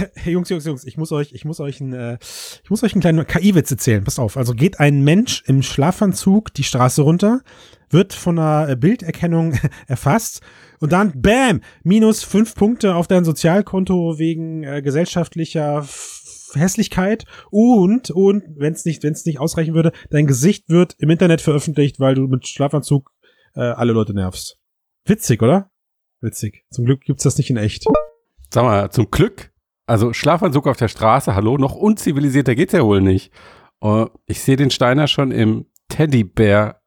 Jungs, Jungs, Jungs, ich muss euch, ich muss euch, ein, äh, ich muss euch einen kleinen KI-Witz erzählen. Passt auf. Also geht ein Mensch im Schlafanzug die Straße runter, wird von einer Bilderkennung erfasst und dann, bam, minus fünf Punkte auf dein Sozialkonto wegen äh, gesellschaftlicher Hässlichkeit und, und, wenn es nicht, wenn nicht ausreichen würde, dein Gesicht wird im Internet veröffentlicht, weil du mit Schlafanzug äh, alle Leute nervst. Witzig, oder? Witzig. Zum Glück gibt's das nicht in echt. Sag mal, zum Glück. Also Schlafanzug auf der Straße, hallo, noch unzivilisierter geht's ja wohl nicht. Uh, ich sehe den Steiner schon im Teddybär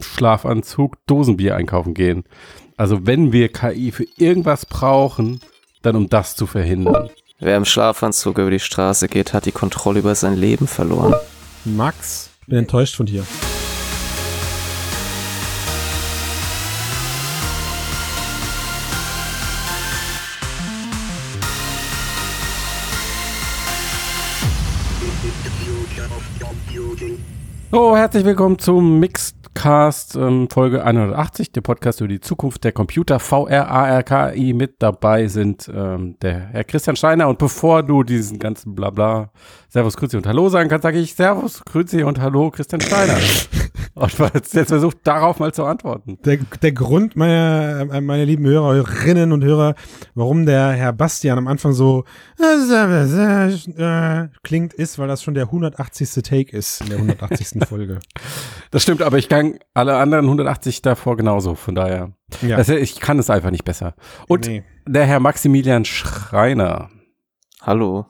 Schlafanzug Dosenbier einkaufen gehen. Also wenn wir KI für irgendwas brauchen, dann um das zu verhindern. Wer im Schlafanzug über die Straße geht, hat die Kontrolle über sein Leben verloren. Max, bin enttäuscht von dir. So, herzlich willkommen zum Mixedcast ähm, Folge 180, der Podcast über die Zukunft der Computer, VR. Mit dabei sind ähm, der Herr Christian Steiner. Und bevor du diesen ganzen Blabla Servus, Grüezi und Hallo sagen kannst, sage ich Servus, Grüezi und Hallo, Christian Steiner. und jetzt, versucht, darauf mal zu antworten. Der, der Grund, meine, äh, meine lieben Hörerinnen und Hörer, warum der Herr Bastian am Anfang so äh, klingt, ist, weil das schon der 180. Take ist in der 180. Folge. Das stimmt, aber ich kann alle anderen 180 davor genauso, von daher. Ja. Also ich kann es einfach nicht besser. Und nee. der Herr Maximilian Schreiner. Hallo.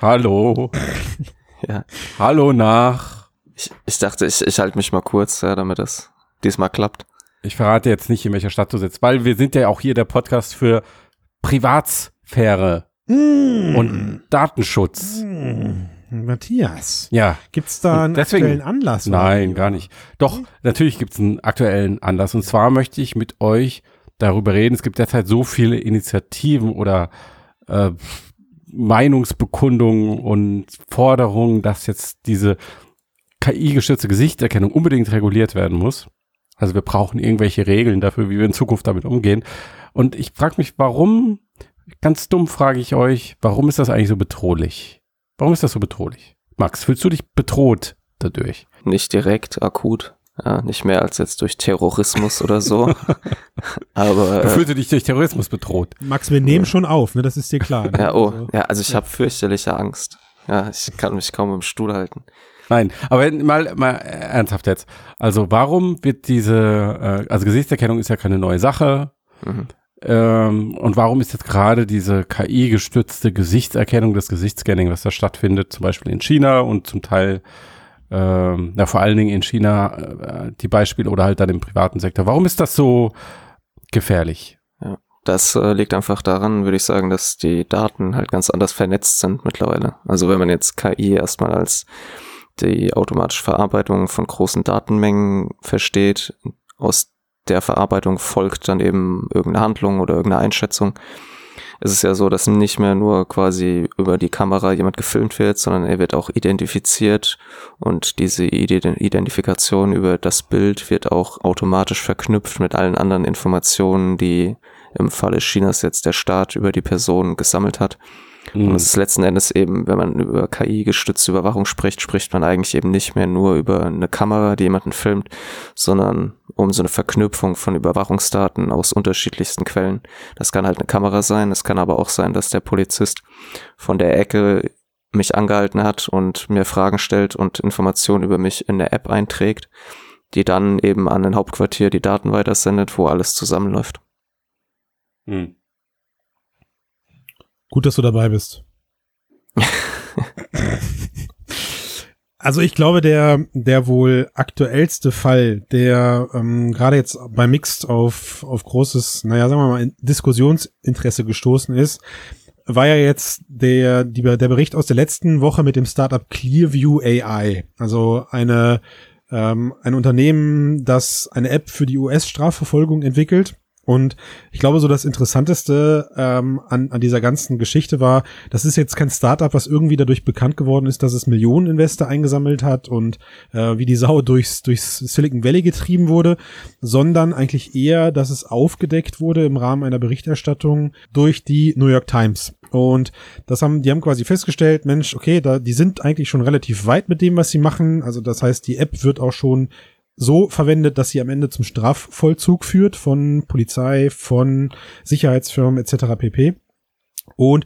Hallo. ja. Hallo nach. Ich, ich dachte, ich, ich halte mich mal kurz, ja, damit das diesmal klappt. Ich verrate jetzt nicht, in welcher Stadt du sitzt, weil wir sind ja auch hier der Podcast für Privatsphäre mm. und Datenschutz. Mm. Matthias. Ja. Gibt's da einen deswegen, aktuellen Anlass? Nein, gar nicht. Doch, natürlich gibt's einen aktuellen Anlass. Und zwar möchte ich mit euch darüber reden. Es gibt derzeit so viele Initiativen oder äh, Meinungsbekundungen und Forderungen, dass jetzt diese KI-gestützte Gesichtserkennung unbedingt reguliert werden muss. Also wir brauchen irgendwelche Regeln dafür, wie wir in Zukunft damit umgehen. Und ich frage mich, warum, ganz dumm frage ich euch, warum ist das eigentlich so bedrohlich? Warum ist das so bedrohlich? Max, fühlst du dich bedroht dadurch? Nicht direkt, akut. Ja, nicht mehr als jetzt durch Terrorismus oder so. Aber. Du fühlst äh, dich durch Terrorismus bedroht. Max, wir nehmen schon auf, ne? Das ist dir klar. Ne? Ja, oh, also, ja, also ich ja. habe fürchterliche Angst. Ja, ich kann mich kaum im Stuhl halten. Nein, aber mal, mal ernsthaft jetzt. Also warum wird diese, äh, also Gesichtserkennung ist ja keine neue Sache. Mhm. Ähm, und warum ist jetzt gerade diese KI-gestützte Gesichtserkennung, das Gesichtsscanning, was da stattfindet, zum Beispiel in China und zum Teil ähm, ja, vor allen Dingen in China äh, die Beispiele oder halt dann im privaten Sektor. Warum ist das so gefährlich? Ja, das äh, liegt einfach daran, würde ich sagen, dass die Daten halt ganz anders vernetzt sind mittlerweile. Also wenn man jetzt KI erstmal als die automatische Verarbeitung von großen Datenmengen versteht, aus der Verarbeitung folgt dann eben irgendeine Handlung oder irgendeine Einschätzung es ist ja so, dass nicht mehr nur quasi über die Kamera jemand gefilmt wird, sondern er wird auch identifiziert und diese Identifikation über das Bild wird auch automatisch verknüpft mit allen anderen Informationen, die im Falle Chinas jetzt der Staat über die Person gesammelt hat. Mhm. Und es ist letzten Endes eben, wenn man über KI-gestützte Überwachung spricht, spricht man eigentlich eben nicht mehr nur über eine Kamera, die jemanden filmt, sondern um so eine Verknüpfung von Überwachungsdaten aus unterschiedlichsten Quellen. Das kann halt eine Kamera sein, es kann aber auch sein, dass der Polizist von der Ecke mich angehalten hat und mir Fragen stellt und Informationen über mich in der App einträgt, die dann eben an ein Hauptquartier die Daten weitersendet, wo alles zusammenläuft. Hm. Gut, dass du dabei bist. also ich glaube, der, der wohl aktuellste Fall, der ähm, gerade jetzt bei Mixed auf, auf großes, naja, sagen wir mal, Diskussionsinteresse gestoßen ist, war ja jetzt der, die, der Bericht aus der letzten Woche mit dem Startup Clearview AI. Also eine, ähm, ein Unternehmen, das eine App für die US-Strafverfolgung entwickelt Und ich glaube, so das Interessanteste ähm, an, an dieser ganzen Geschichte war, das ist jetzt kein Startup, was irgendwie dadurch bekannt geworden ist, dass es Millionen Investor eingesammelt hat und äh, wie die Sau durchs, durchs Silicon Valley getrieben wurde, sondern eigentlich eher, dass es aufgedeckt wurde im Rahmen einer Berichterstattung durch die New York Times. Und das haben, die haben quasi festgestellt, Mensch, okay, da, die sind eigentlich schon relativ weit mit dem, was sie machen. Also das heißt, die App wird auch schon so verwendet, dass sie am Ende zum Strafvollzug führt von Polizei, von Sicherheitsfirmen etc. pp. Und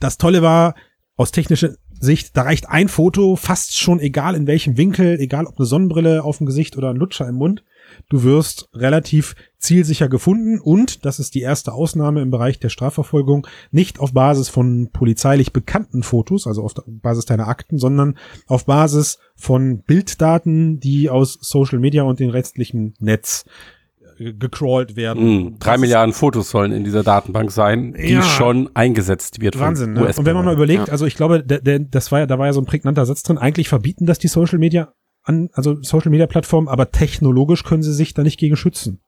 das Tolle war, aus technischer Sicht, da reicht ein Foto, fast schon egal in welchem Winkel, egal ob eine Sonnenbrille auf dem Gesicht oder ein Lutscher im Mund. Du wirst relativ zielsicher gefunden und, das ist die erste Ausnahme im Bereich der Strafverfolgung, nicht auf Basis von polizeilich bekannten Fotos, also auf Basis deiner Akten, sondern auf Basis von Bilddaten, die aus Social Media und dem restlichen Netz äh, gecrawlt werden. Mm, drei Milliarden Fotos sollen in dieser Datenbank sein, die ja, schon eingesetzt wird. Wahnsinn. Ne? Und wenn man mal überlegt, ja. also ich glaube, der, der, das war ja, da war ja so ein prägnanter Satz drin. Eigentlich verbieten das die Social Media an, also Social Media Plattformen, aber technologisch können sie sich da nicht gegen schützen.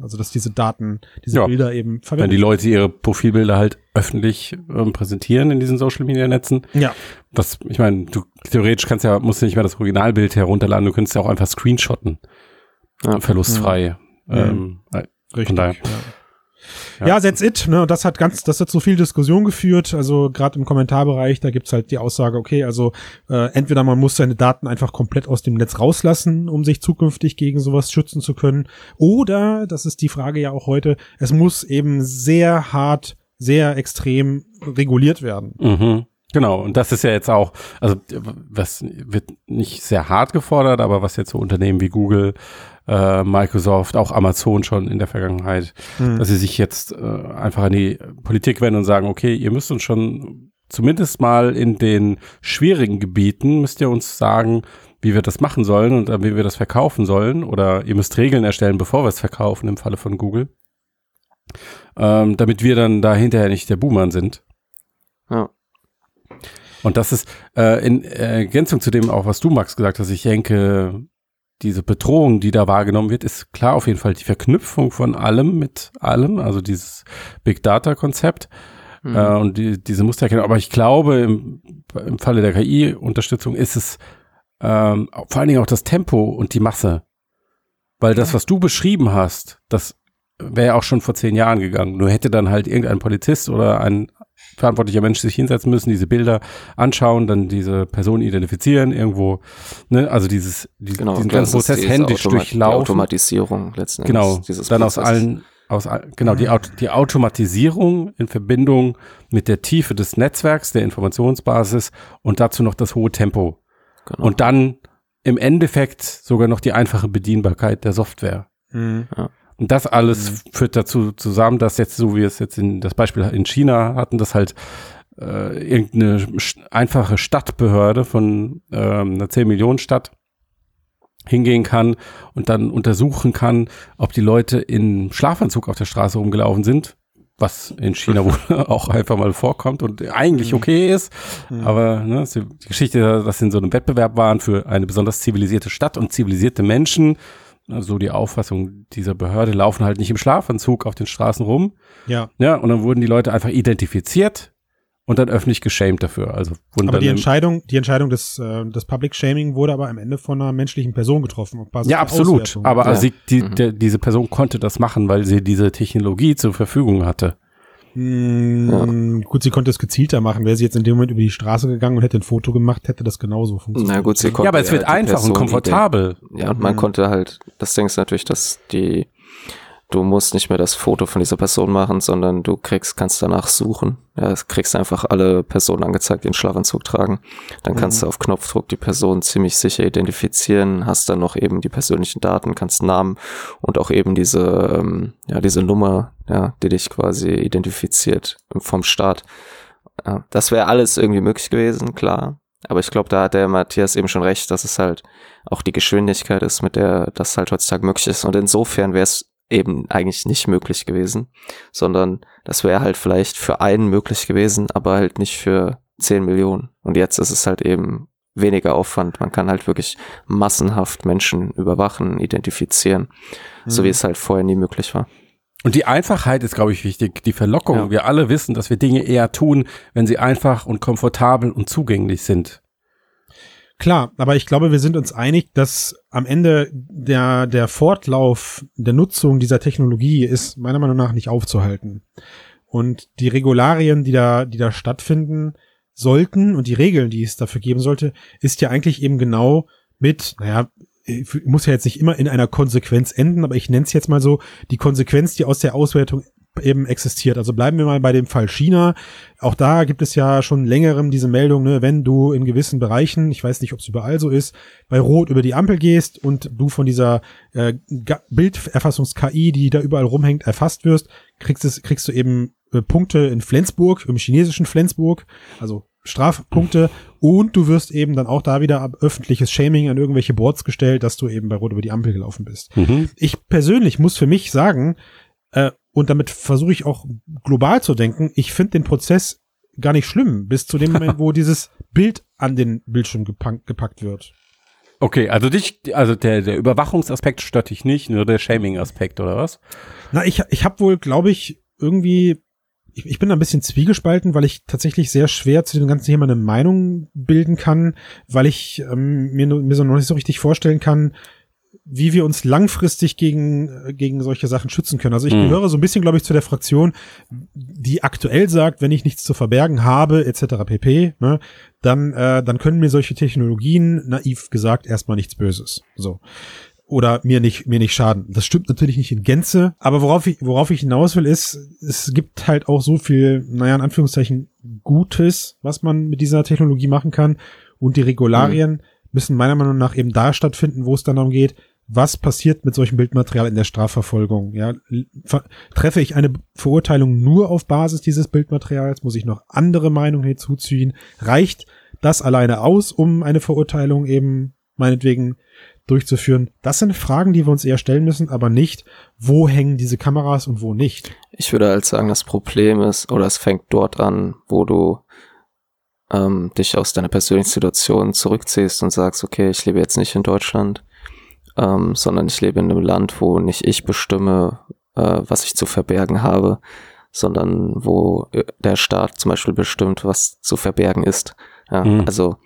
Also dass diese Daten, diese ja. Bilder eben verwenden. Wenn die Leute ihre Profilbilder halt öffentlich ähm, präsentieren in diesen Social Media Netzen. Ja. Das, ich meine, du theoretisch kannst ja, musst du nicht mehr das Originalbild herunterladen, du könntest ja auch einfach screenshotten. Ja. Verlustfrei. Mhm. Ähm, Richtig. Von daher. Ja. Ja, ja that's it. Ne? Und das hat ganz, das hat so viel Diskussion geführt. Also gerade im Kommentarbereich, da gibt's halt die Aussage, okay, also äh, entweder man muss seine Daten einfach komplett aus dem Netz rauslassen, um sich zukünftig gegen sowas schützen zu können. Oder, das ist die Frage ja auch heute, es muss eben sehr hart, sehr extrem reguliert werden. Mhm. Genau, und das ist ja jetzt auch, also was wird nicht sehr hart gefordert, aber was jetzt so Unternehmen wie Google äh, Microsoft, auch Amazon schon in der Vergangenheit, mhm. dass sie sich jetzt äh, einfach an die Politik wenden und sagen, okay, ihr müsst uns schon zumindest mal in den schwierigen Gebieten, müsst ihr uns sagen, wie wir das machen sollen und äh, wie wir das verkaufen sollen. Oder ihr müsst Regeln erstellen, bevor wir es verkaufen, im Falle von Google. Ähm, damit wir dann da hinterher nicht der Boomer sind. Ja. Und das ist äh, in Ergänzung zu dem auch, was du, Max, gesagt hast. Ich denke, diese Bedrohung, die da wahrgenommen wird, ist klar auf jeden Fall die Verknüpfung von allem mit allem, also dieses Big Data Konzept mhm. äh, und die, diese Mustererkennung. Aber ich glaube, im, im Falle der KI-Unterstützung ist es ähm, vor allen Dingen auch das Tempo und die Masse. Weil das, was du beschrieben hast, das wäre ja auch schon vor zehn Jahren gegangen. Nur hätte dann halt irgendein Polizist oder ein verantwortlicher Mensch sich hinsetzen müssen, diese Bilder anschauen, dann diese Person identifizieren, irgendwo, ne, also dieses, die, genau, diesen ganzen Prozess händisch Automa durchlaufen. Die Automatisierung letzten Endes. Genau, dann Prozess. aus allen, aus, genau, die, die Automatisierung in Verbindung mit der Tiefe des Netzwerks, der Informationsbasis und dazu noch das hohe Tempo. Genau. Und dann im Endeffekt sogar noch die einfache Bedienbarkeit der Software. Mhm. Ja. Und das alles mhm. führt dazu zusammen, dass jetzt, so wie wir es jetzt in das Beispiel in China hatten, dass halt äh, irgendeine einfache Stadtbehörde von ähm, einer 10 Millionen Stadt hingehen kann und dann untersuchen kann, ob die Leute in Schlafanzug auf der Straße rumgelaufen sind, was in China wohl auch einfach mal vorkommt und eigentlich mhm. okay ist. Mhm. Aber ne, die Geschichte, dass sie in so einem Wettbewerb waren für eine besonders zivilisierte Stadt und zivilisierte Menschen so die Auffassung dieser Behörde, laufen halt nicht im Schlafanzug auf den Straßen rum. Ja. Ja, und dann wurden die Leute einfach identifiziert und dann öffentlich geschämt dafür. Also aber die Entscheidung, die Entscheidung des, äh, des Public Shaming wurde aber am Ende von einer menschlichen Person getroffen. ja, absolut. Aber ja. Sie, die, mhm. der, diese Person konnte das machen, weil sie diese Technologie zur Verfügung hatte. Hm, ja. Gut, sie konnte es gezielter machen. Wäre sie jetzt in dem Moment über die Straße gegangen und hätte ein Foto gemacht, hätte das genauso funktioniert. Na gut, sie konnte ja, aber es wird einfach und komfortabel. Ja, und man mhm. konnte halt, das Ding ist natürlich, dass die du musst nicht mehr das Foto von dieser Person machen, sondern du kriegst, kannst danach suchen. Ja, kriegst einfach alle Personen angezeigt, die einen Schlafanzug tragen. Dann kannst mhm. du auf Knopfdruck die Person ziemlich sicher identifizieren, hast dann noch eben die persönlichen Daten, kannst Namen und auch eben diese, ähm, ja, diese Nummer, ja, die dich quasi identifiziert vom Staat. Ja, das wäre alles irgendwie möglich gewesen, klar. Aber ich glaube, da hat der Matthias eben schon recht, dass es halt auch die Geschwindigkeit ist, mit der das halt heutzutage möglich ist. Und insofern wäre es eben eigentlich nicht möglich gewesen, sondern das wäre halt vielleicht für einen möglich gewesen, aber halt nicht für 10 Millionen. Und jetzt ist es halt eben weniger Aufwand. Man kann halt wirklich massenhaft Menschen überwachen, identifizieren, mhm. so wie es halt vorher nie möglich war. Und die Einfachheit ist, glaube ich, wichtig. Die Verlockung. Ja. Wir alle wissen, dass wir Dinge eher tun, wenn sie einfach und komfortabel und zugänglich sind. Klar, aber ich glaube, wir sind uns einig, dass am Ende der, der Fortlauf der Nutzung dieser Technologie ist meiner Meinung nach nicht aufzuhalten. Und die Regularien, die da, die da stattfinden sollten und die Regeln, die es dafür geben sollte, ist ja eigentlich eben genau mit, naja, muss ja jetzt nicht immer in einer Konsequenz enden, aber ich nenne es jetzt mal so, die Konsequenz, die aus der Auswertung eben existiert. Also bleiben wir mal bei dem Fall China. Auch da gibt es ja schon längerem diese Meldung, ne, wenn du in gewissen Bereichen, ich weiß nicht, ob es überall so ist, bei Rot über die Ampel gehst und du von dieser äh, Bilderfassungs-KI, die da überall rumhängt, erfasst wirst, kriegst, es, kriegst du eben äh, Punkte in Flensburg, im chinesischen Flensburg, also Strafpunkte und du wirst eben dann auch da wieder öffentliches Shaming an irgendwelche Boards gestellt, dass du eben bei Rot über die Ampel gelaufen bist. Mhm. Ich persönlich muss für mich sagen, äh, und damit versuche ich auch global zu denken, ich finde den Prozess gar nicht schlimm, bis zu dem Moment, wo dieses Bild an den Bildschirm gepackt, gepackt wird. Okay, also dich, also der, der Überwachungsaspekt stört dich nicht, nur der Shaming-Aspekt, oder was? Na, ich, ich habe wohl, glaube ich, irgendwie, ich, ich bin da ein bisschen zwiegespalten, weil ich tatsächlich sehr schwer zu dem ganzen Thema eine Meinung bilden kann, weil ich ähm, mir, mir so noch nicht so richtig vorstellen kann, wie wir uns langfristig gegen, äh, gegen solche Sachen schützen können. Also ich Mhm. gehöre so ein bisschen, glaube ich, zu der Fraktion, die aktuell sagt, wenn ich nichts zu verbergen habe, etc. pp., ne, dann, äh, dann können mir solche Technologien, naiv gesagt, erstmal nichts Böses. So. Oder mir nicht, mir nicht schaden. Das stimmt natürlich nicht in Gänze, aber worauf ich, worauf ich hinaus will, ist, es gibt halt auch so viel, naja, in Anführungszeichen, Gutes, was man mit dieser Technologie machen kann. Und die Regularien müssen meiner Meinung nach eben da stattfinden, wo es dann darum geht, was passiert mit solchem Bildmaterial in der Strafverfolgung? Ja, treffe ich eine Verurteilung nur auf Basis dieses Bildmaterials? Muss ich noch andere Meinungen hinzuziehen? Reicht das alleine aus, um eine Verurteilung eben meinetwegen durchzuführen? Das sind Fragen, die wir uns eher stellen müssen, aber nicht, wo hängen diese Kameras und wo nicht. Ich würde halt sagen, das Problem ist, oder es fängt dort an, wo du ähm, dich aus deiner persönlichen Situation zurückziehst und sagst, okay, ich lebe jetzt nicht in Deutschland, ähm, sondern ich lebe in einem Land, wo nicht ich bestimme, äh, was ich zu verbergen habe, sondern wo äh, der Staat zum Beispiel bestimmt, was zu verbergen ist. Ja, Mhm. Also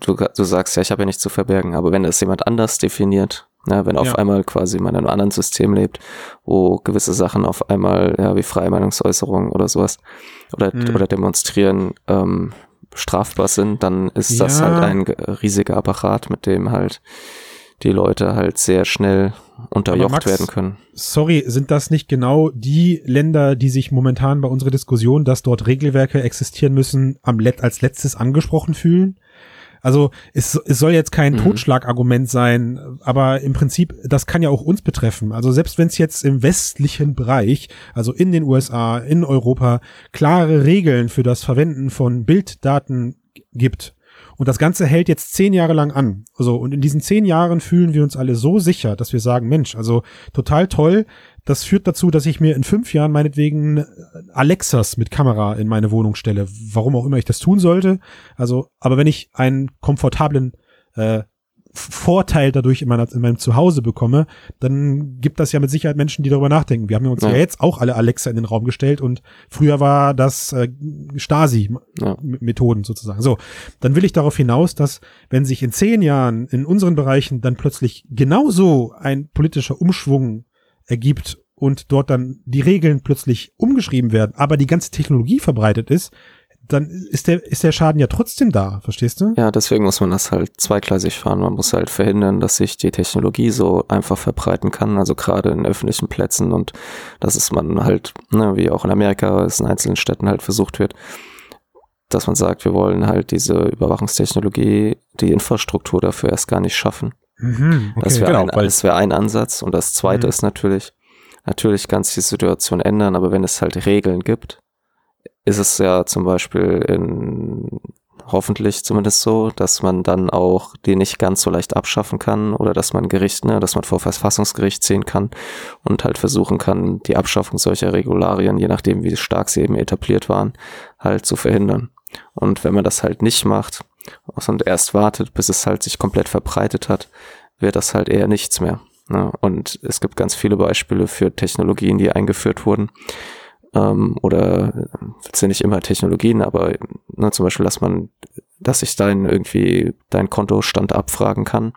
du, du sagst ja, ich habe ja nichts zu verbergen, aber wenn das jemand anders definiert, ja, wenn auf Ja. einmal quasi man in einem anderen System lebt, wo gewisse Sachen auf einmal, ja, wie freie Meinungsäußerung oder sowas oder, Mhm. oder demonstrieren ähm, strafbar sind, dann ist das halt ein ge- riesiger Apparat, mit dem halt die Leute halt sehr schnell unterjocht Max, werden können. Sorry, sind das nicht genau die Länder, die sich momentan bei unserer Diskussion, dass dort Regelwerke existieren müssen, am Let als letztes angesprochen fühlen? Also es, es soll jetzt kein Mhm. Totschlagargument sein, aber im Prinzip, das kann ja auch uns betreffen. Also selbst wenn es jetzt im westlichen Bereich, also in den USA, in Europa, klare Regeln für das Verwenden von Bilddaten gibt, und das Ganze hält jetzt zehn Jahre lang an. Also, und in diesen zehn Jahren fühlen wir uns alle so sicher, dass wir sagen, Mensch, also total toll. Das führt dazu, dass ich mir in fünf Jahren meinetwegen äh, Alexas mit Kamera in meine Wohnung stelle. Warum auch immer ich das tun sollte. Also, aber wenn ich einen komfortablen äh, Vorteil dadurch in, meiner, in meinem Zuhause bekomme, dann gibt das ja mit Sicherheit Menschen, die darüber nachdenken. Wir haben ja uns ja, Ja. jetzt auch alle Alexa in den Raum gestellt und früher war das äh, Stasi-Methoden Ja. sozusagen. So, dann will ich darauf hinaus, dass wenn sich in zehn Jahren in unseren Bereichen dann plötzlich genauso ein politischer Umschwung ergibt und dort dann die Regeln plötzlich umgeschrieben werden, aber die ganze Technologie verbreitet ist, dann ist der, ist der Schaden ja trotzdem da, verstehst du? Ja, deswegen muss man das halt zweigleisig fahren. Man muss halt verhindern, dass sich die Technologie so einfach verbreiten kann, also gerade in öffentlichen Plätzen und dass es man halt, ne, wie auch in Amerika, es in einzelnen Städten halt versucht wird, dass man sagt, wir wollen halt diese Überwachungstechnologie, die Infrastruktur dafür erst gar nicht schaffen. Mhm, okay. Das wäre Genau, ein, das wär ein Ansatz. Und das zweite Mhm. ist natürlich, natürlich kann sich die Situation ändern, aber wenn es halt Regeln gibt, ist es ja zum Beispiel in, hoffentlich zumindest so, dass man dann auch die nicht ganz so leicht abschaffen kann oder dass man Gericht, ne, dass man vor Verfassungsgericht ziehen kann und halt versuchen kann, die Abschaffung solcher Regularien, je nachdem wie stark sie eben etabliert waren, halt zu verhindern. Und wenn man das halt nicht macht und erst wartet, bis es halt sich komplett verbreitet hat, wird das halt eher nichts mehr. Ne? Und es gibt ganz viele Beispiele für Technologien, die eingeführt wurden. Ähm, oder sind nicht immer Technologien, aber ne, zum Beispiel, dass man, dass ich dein irgendwie dein Kontostand abfragen kann,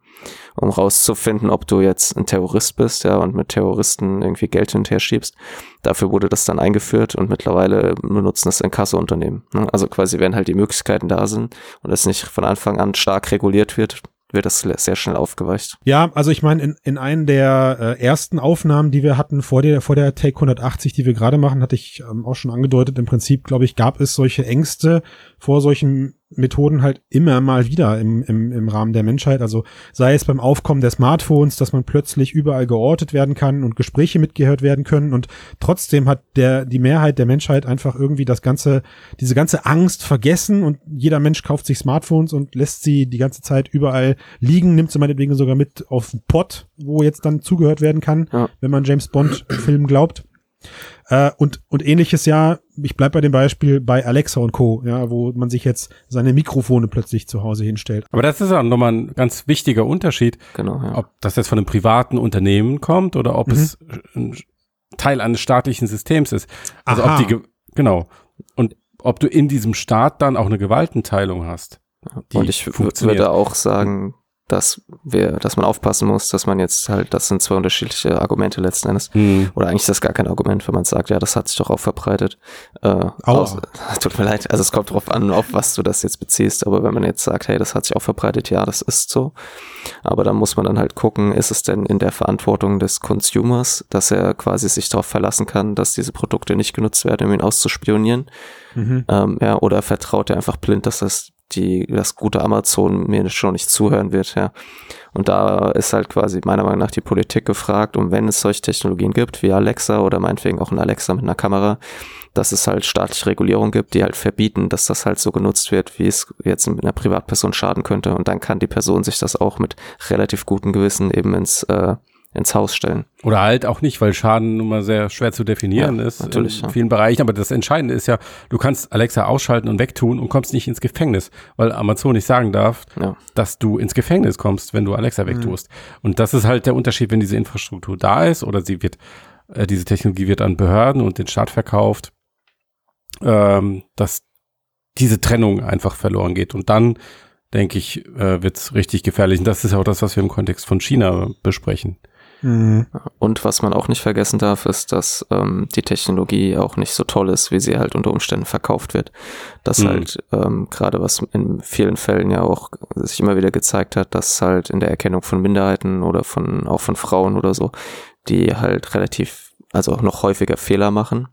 um rauszufinden, ob du jetzt ein Terrorist bist, ja, und mit Terroristen irgendwie Geld hinterher schiebst. Dafür wurde das dann eingeführt und mittlerweile benutzen das Inkassounternehmen. Ne? Also quasi, wenn halt die Möglichkeiten da sind und es nicht von Anfang an stark reguliert wird, wird das sehr schnell aufgeweicht. Ja, also ich meine, in, in einen der äh, ersten Aufnahmen, die wir hatten vor der, vor der Take 180, die wir gerade machen, hatte ich ähm, auch schon angedeutet, im Prinzip, glaube ich, gab es solche Ängste vor solchen Methoden halt immer mal wieder im, im, im Rahmen der Menschheit. Also sei es beim Aufkommen der Smartphones, dass man plötzlich überall geortet werden kann und Gespräche mitgehört werden können und trotzdem hat der, die Mehrheit der Menschheit einfach irgendwie das ganze, diese ganze Angst vergessen und jeder Mensch kauft sich Smartphones und lässt sie die ganze Zeit überall liegen, nimmt sie meinetwegen sogar mit auf den Pott, wo jetzt dann zugehört werden kann, ja. wenn man James Bond Film glaubt. Äh, und, und ähnliches ja, ich bleib bei dem Beispiel bei Alexa und Co., ja, wo man sich jetzt seine Mikrofone plötzlich zu Hause hinstellt. Aber das ist auch nochmal ein ganz wichtiger Unterschied, genau, ja. ob das jetzt von einem privaten Unternehmen kommt oder ob mhm. es ein Teil eines staatlichen Systems ist. Also Aha. ob die, genau. Und ob du in diesem Staat dann auch eine Gewaltenteilung hast. Und ich würde auch sagen, dass wir, dass man aufpassen muss, dass man jetzt halt, das sind zwei unterschiedliche Argumente letzten Endes. Hm. Oder eigentlich ist das gar kein Argument, wenn man sagt, ja, das hat sich doch auch verbreitet. Äh, aus, tut mir leid, also es kommt drauf an, auf was du das jetzt beziehst, aber wenn man jetzt sagt, hey, das hat sich auch verbreitet, ja, das ist so. Aber dann muss man dann halt gucken, ist es denn in der Verantwortung des Consumers, dass er quasi sich darauf verlassen kann, dass diese Produkte nicht genutzt werden, um ihn auszuspionieren? Mhm. Ähm, ja, oder vertraut er einfach blind, dass das die das gute Amazon mir schon nicht zuhören wird, ja. Und da ist halt quasi meiner Meinung nach die Politik gefragt, und wenn es solche Technologien gibt, wie Alexa oder meinetwegen auch ein Alexa mit einer Kamera, dass es halt staatliche Regulierung gibt, die halt verbieten, dass das halt so genutzt wird, wie es jetzt mit einer Privatperson schaden könnte. Und dann kann die Person sich das auch mit relativ gutem Gewissen eben ins äh, ins Haus stellen. Oder halt auch nicht, weil Schaden nun mal sehr schwer zu definieren ja, ist natürlich, in ja. vielen Bereichen. Aber das Entscheidende ist ja, du kannst Alexa ausschalten und wegtun und kommst nicht ins Gefängnis, weil Amazon nicht sagen darf, ja. dass du ins Gefängnis kommst, wenn du Alexa wegtust. Mhm. Und das ist halt der Unterschied, wenn diese Infrastruktur da ist oder sie wird, äh, diese Technologie wird an Behörden und den Staat verkauft, ähm, dass diese Trennung einfach verloren geht. Und dann denke ich, äh, wird es richtig gefährlich. Und das ist auch das, was wir im Kontext von China besprechen. Mhm. Und was man auch nicht vergessen darf, ist, dass ähm, die Technologie auch nicht so toll ist, wie sie halt unter Umständen verkauft wird. Dass mhm. halt ähm, gerade was in vielen Fällen ja auch sich immer wieder gezeigt hat, dass halt in der Erkennung von Minderheiten oder von auch von Frauen oder so, die halt relativ, also auch noch häufiger Fehler machen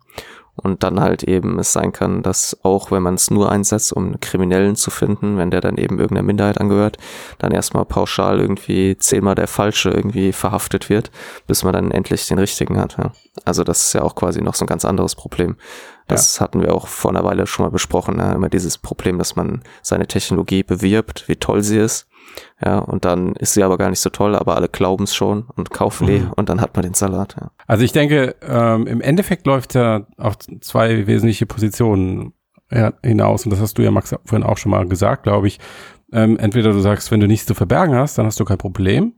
und dann halt eben es sein kann, dass auch wenn man es nur einsetzt, um einen Kriminellen zu finden, wenn der dann eben irgendeiner Minderheit angehört, dann erstmal pauschal irgendwie zehnmal der Falsche irgendwie verhaftet wird, bis man dann endlich den Richtigen hat. Ja. Also das ist ja auch quasi noch so ein ganz anderes Problem. Das ja. hatten wir auch vor einer Weile schon mal besprochen. Ja. Immer dieses Problem, dass man seine Technologie bewirbt, wie toll sie ist ja, und dann ist sie aber gar nicht so toll, aber alle glauben es schon und kaufen die mhm. und dann hat man den Salat. Ja. Also ich denke, ähm, im Endeffekt läuft ja auf zwei wesentliche Positionen hinaus und das hast du ja, Max, vorhin auch schon mal gesagt, glaube ich. Ähm, entweder du sagst, wenn du nichts zu verbergen hast, dann hast du kein Problem.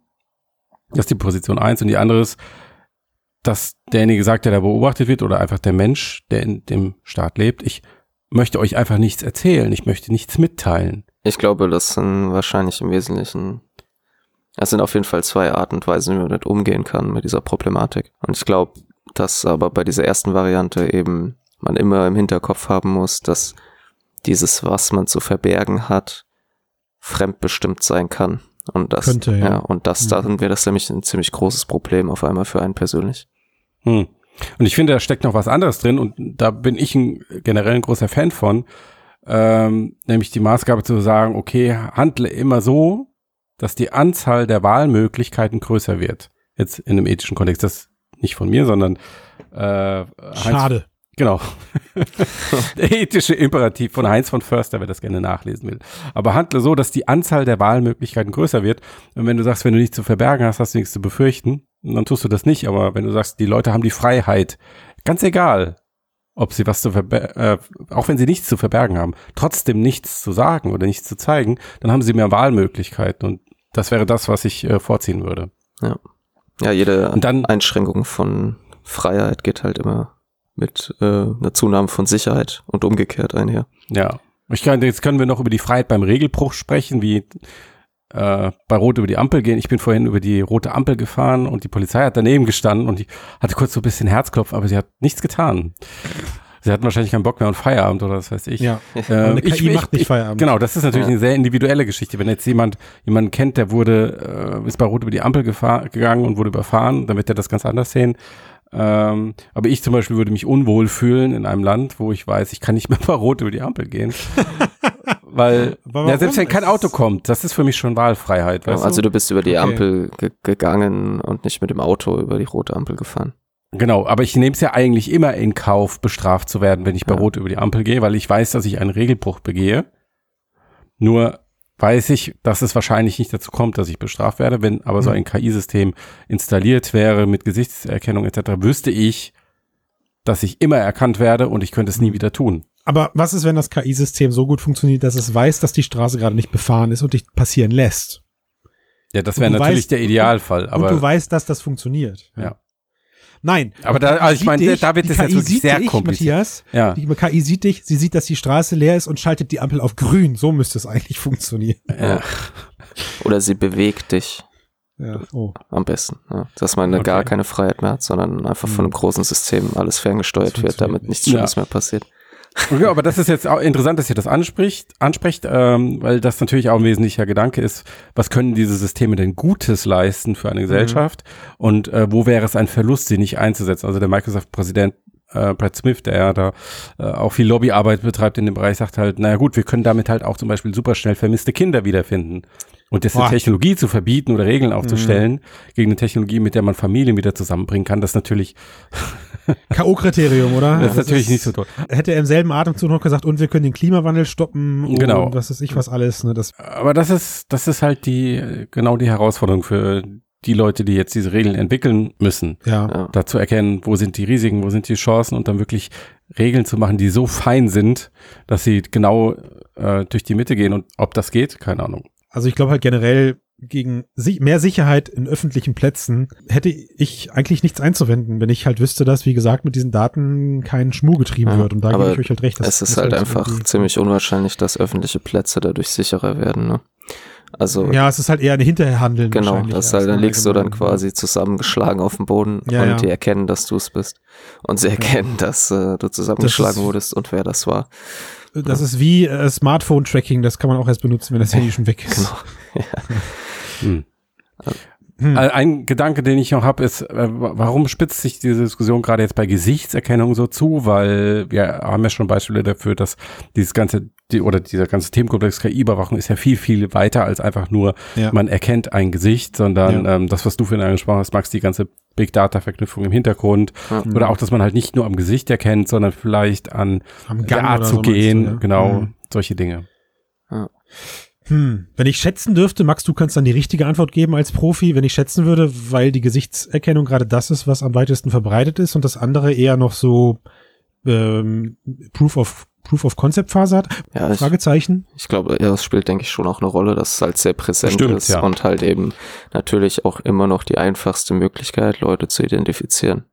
Das ist die Position eins und die andere ist, dass derjenige sagt, der da beobachtet wird oder einfach der Mensch, der in dem Staat lebt, ich möchte euch einfach nichts erzählen, ich möchte nichts mitteilen. Ich glaube, das sind wahrscheinlich im Wesentlichen, es sind auf jeden Fall zwei Arten und Weisen, wie man damit umgehen kann mit dieser Problematik. Und ich glaube, dass aber bei dieser ersten Variante eben man immer im Hinterkopf haben muss, dass dieses, was man zu verbergen hat, fremdbestimmt sein kann. Und das, Könnte, ja. ja. und das, mhm. dann wäre das nämlich ein ziemlich großes Problem auf einmal für einen persönlich. Hm. Und ich finde, da steckt noch was anderes drin und da bin ich ein, generell ein großer Fan von, ähm, nämlich die Maßgabe zu sagen, okay, handle immer so, dass die Anzahl der Wahlmöglichkeiten größer wird. Jetzt in einem ethischen Kontext, das nicht von mir, sondern äh, Schade. Genau. der ethische Imperativ von Heinz von Förster, wer das gerne nachlesen will. Aber handle so, dass die Anzahl der Wahlmöglichkeiten größer wird. Und wenn du sagst, wenn du nichts zu verbergen hast, hast du nichts zu befürchten, dann tust du das nicht. Aber wenn du sagst, die Leute haben die Freiheit, ganz egal, ob sie was zu verbergen, äh, auch wenn sie nichts zu verbergen haben, trotzdem nichts zu sagen oder nichts zu zeigen, dann haben sie mehr Wahlmöglichkeiten und das wäre das, was ich äh, vorziehen würde. Ja. Ja, jede dann- Einschränkung von Freiheit geht halt immer mit äh, einer Zunahme von Sicherheit und umgekehrt einher. Ja. Ich kann, jetzt können wir noch über die Freiheit beim Regelbruch sprechen, wie äh, bei Rot über die Ampel gehen. Ich bin vorhin über die rote Ampel gefahren und die Polizei hat daneben gestanden und ich hatte kurz so ein bisschen Herzklopfen, aber sie hat nichts getan. Sie hatten wahrscheinlich keinen Bock mehr auf Feierabend oder was weiß ich. Ja. Äh, eine ich- KI ich- macht nicht ich- Feierabend. Genau, das ist natürlich Ja. eine sehr individuelle Geschichte. Wenn jetzt jemand jemanden kennt, der wurde, äh, ist bei Rot über die Ampel gegangen und wurde überfahren, dann wird er das ganz anders sehen. Ähm, aber ich zum Beispiel würde mich unwohl fühlen in einem Land, wo ich weiß, ich kann nicht mehr bei Rot über die Ampel gehen. Weil, ja, selbst wenn kein Auto kommt, das ist für mich schon Wahlfreiheit, weißt also du? du bist über die Okay. Ampel ge gegangen und nicht mit dem Auto über die rote Ampel gefahren. Genau, aber ich nehme es ja eigentlich immer in Kauf, bestraft zu werden, wenn ich bei Ja. Rot über die Ampel gehe, weil ich weiß, dass ich einen Regelbruch begehe. Nur weiß ich, dass es wahrscheinlich nicht dazu kommt, dass ich bestraft werde. Wenn aber so Mhm. ein KI-System installiert wäre mit Gesichtserkennung etc., wüsste ich, dass ich immer erkannt werde und ich könnte es nie wieder tun. Aber was ist, wenn das KI-System so gut funktioniert, dass es weiß, dass die Straße gerade nicht befahren ist und dich passieren lässt? Ja, das Und wäre natürlich weißt- der Idealfall, und aber du weißt, dass das funktioniert. Ja. Nein. Aber da- also ich meine, da wird es jetzt KI wirklich sieht sehr dich, kompliziert. Matthias, ja, die KI sieht dich, sie sieht, dass die Straße leer ist und schaltet die Ampel auf grün. So müsste es eigentlich funktionieren. ja. Oder sie bewegt dich Ja. Oh. am besten. Ja. Dass man Okay. gar keine Freiheit mehr hat, sondern einfach von einem großen System alles ferngesteuert wird, damit nichts nicht. Schlimmes Ja. mehr passiert. Ja, aber das ist jetzt auch interessant, dass ihr das anspricht, anspricht, ähm, weil das natürlich auch ein wesentlicher Gedanke ist, was können diese Systeme denn Gutes leisten für eine Gesellschaft und äh, wo wäre es ein Verlust, sie nicht einzusetzen? Also der Microsoft-Präsident äh, Brad Smith, der ja da äh, auch viel Lobbyarbeit betreibt in dem Bereich, sagt halt, naja gut, wir können damit halt auch zum Beispiel super schnell vermisste Kinder wiederfinden. Und jetzt eine Boah. Technologie zu verbieten oder Regeln aufzustellen gegen eine Technologie, mit der man Familien wieder zusammenbringen kann, das ist natürlich, K.O.-Kriterium, oder? das ist natürlich nicht so toll. Hätte er im selben Atemzug noch gesagt, und wir können den Klimawandel stoppen und Genau. was weiß ich was alles. Ne? Das, Aber das ist, das ist halt die, genau die Herausforderung für die Leute, die jetzt diese Regeln entwickeln müssen. ja. Ja. Da zu erkennen, wo sind die Risiken, wo sind die Chancen und dann wirklich Regeln zu machen, die so fein sind, dass sie genau äh, durch die Mitte gehen. Und ob das geht, keine Ahnung. Also ich glaube halt generell gegen si mehr Sicherheit in öffentlichen Plätzen hätte ich eigentlich nichts einzuwenden, wenn ich halt wüsste, dass, wie gesagt, mit diesen Daten kein Schmuh getrieben Ja, wird. Und da gebe ich euch halt recht. es ist halt einfach ziemlich unwahrscheinlich, dass öffentliche Plätze dadurch sicherer werden. Ne? Also Ja, es ist halt eher ein Hinterherhandeln. genau, das ist halt, dann liegst du dann quasi zusammengeschlagen auf dem Boden Ja, und ja. die erkennen, dass du es bist. Und sie erkennen, dass äh, du zusammengeschlagen ist- wurdest und wer das war. Das ist wie äh, Smartphone-Tracking, das kann man auch erst benutzen, wenn das Handy schon weg ist. Genau. Hm. Hm. Äh, Ein Gedanke, den ich noch habe, ist, äh, wa- warum spitzt sich diese Diskussion gerade jetzt bei Gesichtserkennung so zu? Weil wir haben ja schon Beispiele dafür, dass dieses ganze, die, oder dieser ganze Themenkomplex KI-Überwachung ist ja viel, viel weiter als einfach nur, Ja. man erkennt ein Gesicht, sondern Ja. ähm, das, was du vorhin angesprochen hast, Max, die ganze Big Data-Verknüpfung im Hintergrund. Ja. Oder auch, dass man halt nicht nur am Gesicht erkennt, sondern vielleicht an Am der Gang Art oder zu so gehen. du, ja? Genau, Hm. solche Dinge. Hm. Wenn ich schätzen dürfte, Max, du kannst dann die richtige Antwort geben als Profi, wenn ich schätzen würde, weil die Gesichtserkennung gerade das ist, was am weitesten verbreitet ist und das andere eher noch so ähm, Proof of Proof of Concept Phase hat. Ja, ich, Fragezeichen. ich glaube, ja, das spielt, denke ich, schon auch eine Rolle, dass es halt sehr präsent Stimmt, ist ja. und halt eben natürlich auch immer noch die einfachste Möglichkeit, Leute zu identifizieren.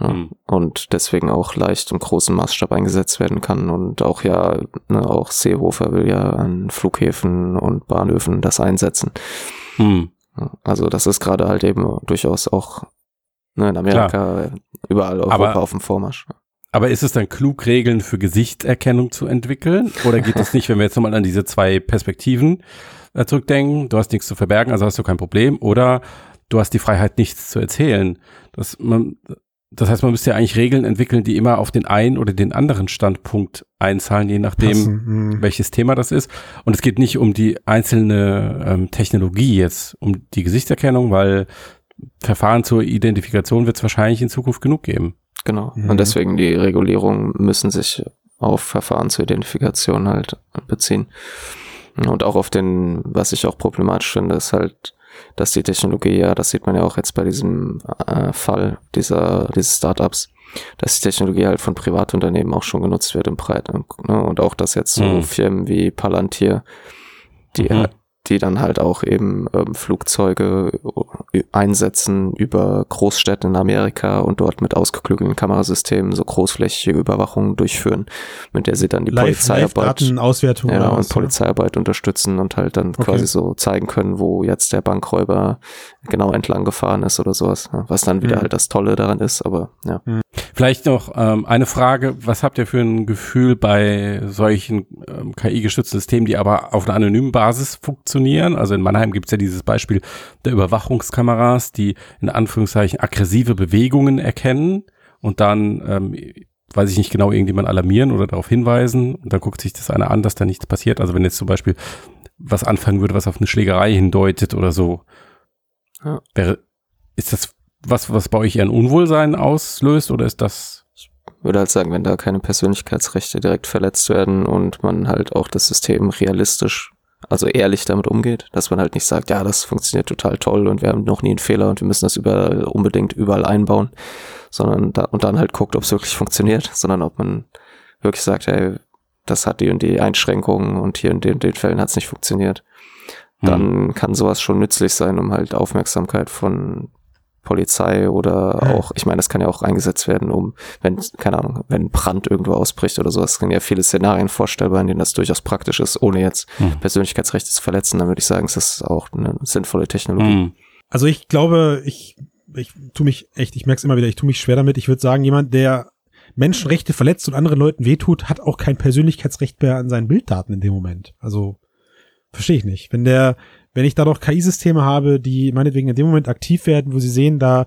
Ja, Hm. Und deswegen auch leicht im großen Maßstab eingesetzt werden kann. Und auch ja, ne, auch Seehofer will ja an Flughäfen und Bahnhöfen das einsetzen. Hm. Ja, Also das ist gerade halt eben durchaus auch ne, in Amerika, überall Europa Aber- auf dem Vormarsch. Aber ist es dann klug, Regeln für Gesichtserkennung zu entwickeln? Oder geht es nicht, wenn wir jetzt nochmal an diese zwei Perspektiven äh, zurückdenken? Du hast nichts zu verbergen, also hast du kein Problem. Oder du hast die Freiheit, nichts zu erzählen. Das, man, das heißt, man müsste ja eigentlich Regeln entwickeln, die immer auf den einen oder den anderen Standpunkt einzahlen, je nachdem, Passen. Hm. welches Thema das ist. Und es geht nicht um die einzelne ähm, Technologie jetzt, um die Gesichtserkennung, weil Verfahren zur Identifikation wird es wahrscheinlich in Zukunft genug geben. Genau. Mhm. Und deswegen die Regulierungen müssen sich auf Verfahren zur Identifikation halt beziehen. Und auch auf den, was ich auch problematisch finde, ist halt, dass die Technologie, ja, das sieht man ja auch jetzt bei diesem äh, Fall dieser, dieses Startups, dass die Technologie halt von Privatunternehmen auch schon genutzt wird im Breiten. Ne? Und auch, dass jetzt so Mhm. Firmen wie Palantir, die, Mhm. Die dann halt auch eben ähm, Flugzeuge äh, einsetzen über Großstädte in Amerika und dort mit ausgeklügelten Kamerasystemen so großflächige Überwachungen durchführen, mit der sie dann die Live, Polizeiarbeit Live-Datenauswertung ja, und was, Polizeiarbeit unterstützen und halt dann Okay. quasi so zeigen können, wo jetzt der Bankräuber genau entlang gefahren ist oder sowas. ja, Was dann wieder Mhm. halt das Tolle daran ist, aber ja. Vielleicht noch ähm, eine Frage, was habt ihr für ein Gefühl bei solchen ähm, KI-gestützten Systemen, die aber auf einer anonymen Basis funktionieren? Also in Mannheim gibt es ja dieses Beispiel der Überwachungskameras, die in Anführungszeichen aggressive Bewegungen erkennen und dann, ähm, weiß ich nicht genau, irgendjemand alarmieren oder darauf hinweisen und dann guckt sich das einer an, dass da nichts passiert. Also wenn jetzt zum Beispiel was anfangen würde, was auf eine Schlägerei hindeutet oder so, Ja. wäre, ist das was, was bei euch eher ein Unwohlsein auslöst oder ist das würde halt sagen, wenn da keine Persönlichkeitsrechte direkt verletzt werden und man halt auch das System realistisch, also ehrlich damit umgeht, dass man halt nicht sagt, ja, das funktioniert total toll und wir haben noch nie einen Fehler und wir müssen das überall unbedingt überall einbauen, sondern da und dann halt guckt, ob es wirklich funktioniert, sondern ob man wirklich sagt, hey, das hat die und die Einschränkungen und hier in den, den Fällen hat es nicht funktioniert. Dann kann sowas schon nützlich sein, um halt Aufmerksamkeit von Polizei oder Ja. auch, ich meine, das kann ja auch eingesetzt werden, um, wenn, keine Ahnung, wenn Brand irgendwo ausbricht oder sowas, sind ja viele Szenarien vorstellbar, in denen das durchaus praktisch ist, ohne jetzt Hm. Persönlichkeitsrechte zu verletzen, dann würde ich sagen, es ist auch eine sinnvolle Technologie. Hm. Also ich glaube, ich, ich tu mich echt, ich merke es immer wieder, ich tu mich schwer damit. Ich würde sagen, jemand, der Menschenrechte verletzt und anderen Leuten wehtut, hat auch kein Persönlichkeitsrecht mehr an seinen Bilddaten in dem Moment. Also verstehe ich nicht. Wenn der, wenn ich da doch KI-Systeme habe, die meinetwegen in dem Moment aktiv werden, wo sie sehen, da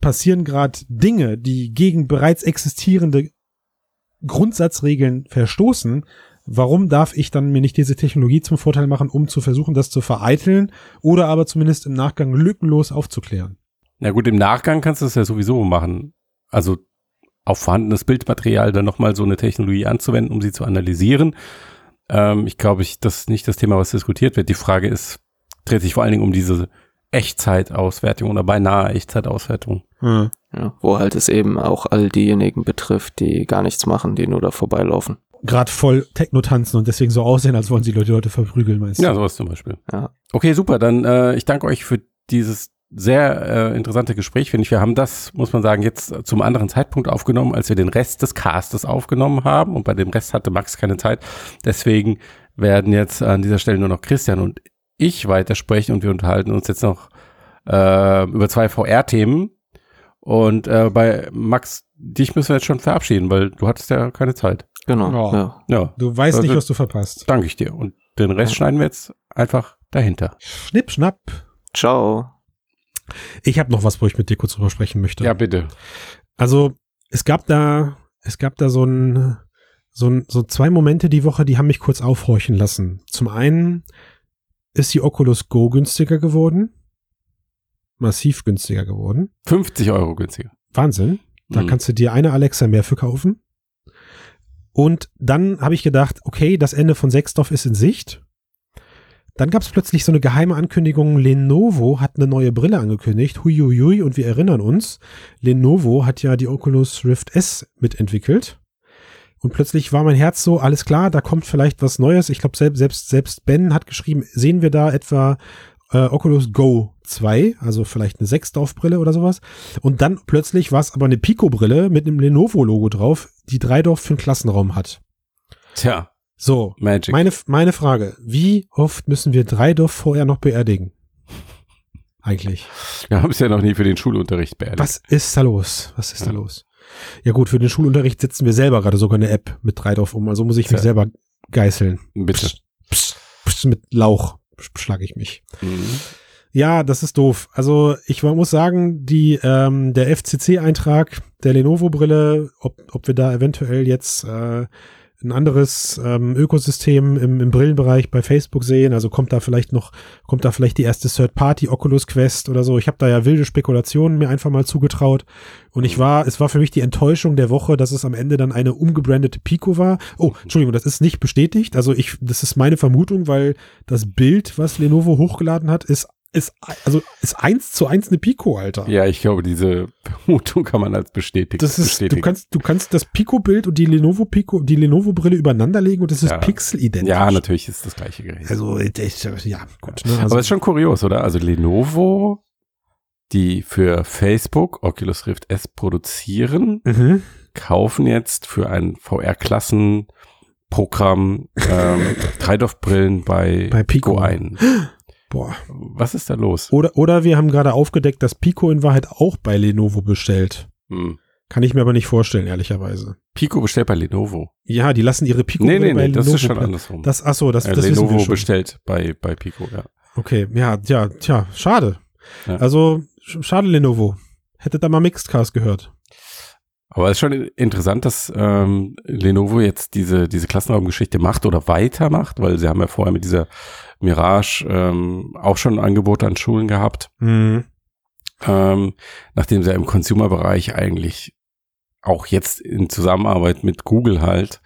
passieren gerade Dinge, die gegen bereits existierende Grundsatzregeln verstoßen, warum darf ich dann mir nicht diese Technologie zum Vorteil machen, um zu versuchen, das zu vereiteln oder aber zumindest im Nachgang lückenlos aufzuklären? Na gut, im Nachgang kannst du es ja sowieso machen. Also auf vorhandenes Bildmaterial dann nochmal so eine Technologie anzuwenden, um sie zu analysieren. Ähm, ich glaube, ich, das ist nicht das Thema, was diskutiert wird. Die Frage ist, dreht sich vor allen Dingen um diese Echtzeitauswertung oder beinahe Echtzeitauswertung. Hm. Ja, wo halt es eben auch all diejenigen betrifft, die gar nichts machen, die nur da vorbeilaufen. Gerade voll Techno tanzen und deswegen so aussehen, als wollen sie Leute, Leute verprügeln, meinst du? Ja, sowas zum Beispiel. Ja. Okay, super. Dann äh, ich danke euch für dieses sehr äh, interessante Gespräch, finde ich. Wir haben das, muss man sagen, jetzt zum anderen Zeitpunkt aufgenommen, als wir den Rest des Castes aufgenommen haben. Und bei dem Rest hatte Max keine Zeit. Deswegen werden jetzt an dieser Stelle nur noch Christian und ich weitersprechen und wir unterhalten uns jetzt noch äh, über zwei VR-Themen. Und äh, bei Max, dich müssen wir jetzt schon verabschieden, weil du hattest ja keine Zeit. Genau. Ja. Ja. Du weißt Also- nicht, was du verpasst. danke ich dir. Und den Rest Ja. schneiden wir jetzt einfach dahinter. Schnipp, schnapp. Ciao. Ich habe noch was, wo ich mit dir kurz drüber sprechen möchte. Ja, bitte. Also es gab da, es gab da so ein, so ein, so zwei Momente die Woche, die haben mich kurz aufhorchen lassen. Zum einen ist die Oculus Go günstiger geworden, massiv günstiger geworden. 50 Euro günstiger. Wahnsinn. Da Mhm. kannst du dir eine Alexa mehr für kaufen. Und dann habe ich gedacht, okay, das Ende von Sechsdorf ist in Sicht. Dann gab es plötzlich so eine geheime Ankündigung, Lenovo hat eine neue Brille angekündigt. Huiuiui, und wir erinnern uns, Lenovo hat ja die Oculus Rift S mitentwickelt. Und plötzlich war mein Herz so, alles klar, da kommt vielleicht was Neues. Ich glaube, selbst, selbst, selbst Ben hat geschrieben, sehen wir da etwa äh, Oculus Go 2, also vielleicht eine Sechsdorf-Brille oder sowas. Und dann plötzlich war es aber eine Pico-Brille mit einem Lenovo-Logo drauf, die Dreidorf für einen Klassenraum hat. Tja, So, Magic. meine, meine Frage, wie oft müssen wir Dreidorf vorher noch beerdigen? Eigentlich. Wir haben es ja noch nie für den Schulunterricht beerdigt. Was ist da los? Was ist da Ja. los? Ja gut, für den Schulunterricht setzen wir selber gerade sogar eine App mit Dreidorf um, also muss ich mich Tja. selber geißeln. Bitte. Psst, psst, mit Lauch schlage ich mich. Mhm. Ja, das ist doof. Also ich muss sagen, die ähm, der FCC-Eintrag der Lenovo-Brille, ob, ob wir da eventuell jetzt äh, ein anderes ähm, Ökosystem im, im Brillenbereich bei Facebook sehen. Also kommt da vielleicht noch, kommt da vielleicht die erste Third-Party Oculus Quest oder so. Ich habe da ja wilde Spekulationen mir einfach mal zugetraut. Und ich war, es war für mich die Enttäuschung der Woche, dass es am Ende dann eine umgebrandete Pico war. Oh, Entschuldigung, das ist nicht bestätigt. Also ich, das ist meine Vermutung, weil das Bild, was Lenovo hochgeladen hat, ist ist, also ist eins zu eins eine Pico, Alter. Ja, ich glaube, diese Vermutung kann man als bestätigt Das ist, bestätigen. du kannst, du kannst das Pico-Bild und die Lenovo Pico, die Lenovo-Brille übereinander legen und es ist Ja. pixelidentisch. ja, natürlich ist das gleiche Gerät. Also, ja, gut. Ne? Also, Aber es ist schon kurios, oder? Also Lenovo, die für Facebook Oculus Rift S produzieren, mhm. kaufen jetzt für ein VR-Klassenprogramm ähm, Dreidorf-Brillen bei, Bei Pico. ein. Boah. Was ist da los? Oder, oder wir haben gerade aufgedeckt, dass Pico in Wahrheit auch bei Lenovo bestellt. Hm. Kann ich mir aber nicht vorstellen, ehrlicherweise. Pico bestellt bei Lenovo. Ja, die lassen ihre Pico nee, nee, bei nee, das Lenovo ist schon andersrum. Das, ach so, das, äh, das wissen Lenovo wir schon. bestellt bei, bei Pico, ja. Okay, ja, ja, tja, schade. Ja. Also, sch- schade Lenovo. Hättet da mal Mixedcast gehört. Aber es ist schon interessant, dass ähm, Lenovo jetzt diese, diese Klassenraumgeschichte macht oder weitermacht, weil sie haben ja vorher mit dieser Mirage ähm, auch schon Angebote an Schulen gehabt, Mhm. ähm, nachdem sie ja im Consumer-Bereich eigentlich auch jetzt in Zusammenarbeit mit Google halt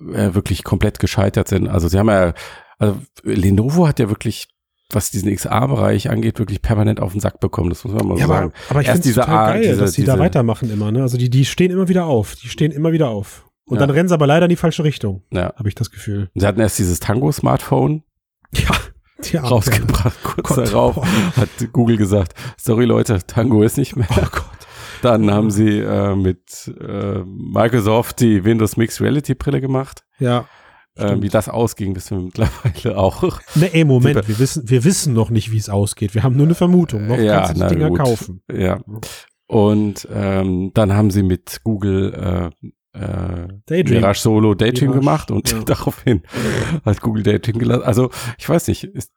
äh, wirklich komplett gescheitert sind. Also sie haben ja, also Lenovo hat ja wirklich, was diesen XA-Bereich angeht, wirklich permanent auf den Sack bekommen. Das muss man mal so Ja, aber, sagen. aber ich finde es total Art, geil, diese- dass die da diese- weitermachen immer. Ne? Also die, die stehen immer wieder auf. Die stehen immer wieder auf. Und Ja. dann rennen sie aber leider in die falsche Richtung, Ja. habe ich das Gefühl. Sie hatten erst dieses Tango-Smartphone Ja, die rausgebracht. Kurz Gott. darauf hat Google gesagt, sorry Leute, Tango ist nicht mehr. Oh Gott. Dann haben sie äh, mit äh, Microsoft die Windows Mixed Reality Brille gemacht. Ja. Äh, wie das ausging, wissen wir mittlerweile auch. Ne, ey, Moment, wir wissen, wir wissen noch nicht, wie es ausgeht. Wir haben nur eine Vermutung. Noch Ja, kannst du die Dinger gut. kaufen. Ja. Und ähm, dann haben sie mit Google äh, äh, Daydream. Mirage Solo Daydream Mirage, gemacht und ja. daraufhin hat Google Daydream gelassen. Also ich weiß nicht, ist,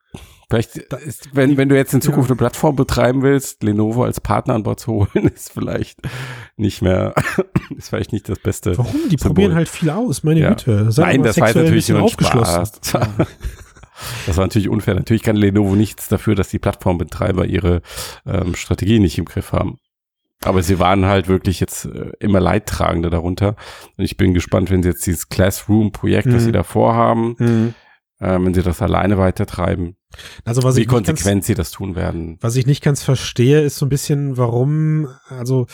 vielleicht ist, wenn, wenn du jetzt in Zukunft eine Plattform betreiben willst, Lenovo als Partner an Bord zu holen, ist vielleicht nicht mehr, ist vielleicht nicht das Beste. Warum? Die Symbol. probieren halt viel aus, meine Ja. Güte. Seid Nein, das war natürlich nur aufgeschlossen. Spaß. Das war natürlich unfair. Natürlich kann Lenovo nichts dafür, dass die Plattformbetreiber ihre ähm, Strategie nicht im Griff haben. Aber sie waren halt wirklich jetzt äh, immer Leidtragende darunter. Und ich bin gespannt, wenn sie jetzt dieses Classroom-Projekt, das Mhm. sie da vorhaben, Mhm. Ähm, wenn sie das alleine weitertreiben, Also was wie ich, nicht ganz, konsequent sie das tun werden. was ich nicht ganz verstehe, ist so ein bisschen, warum, also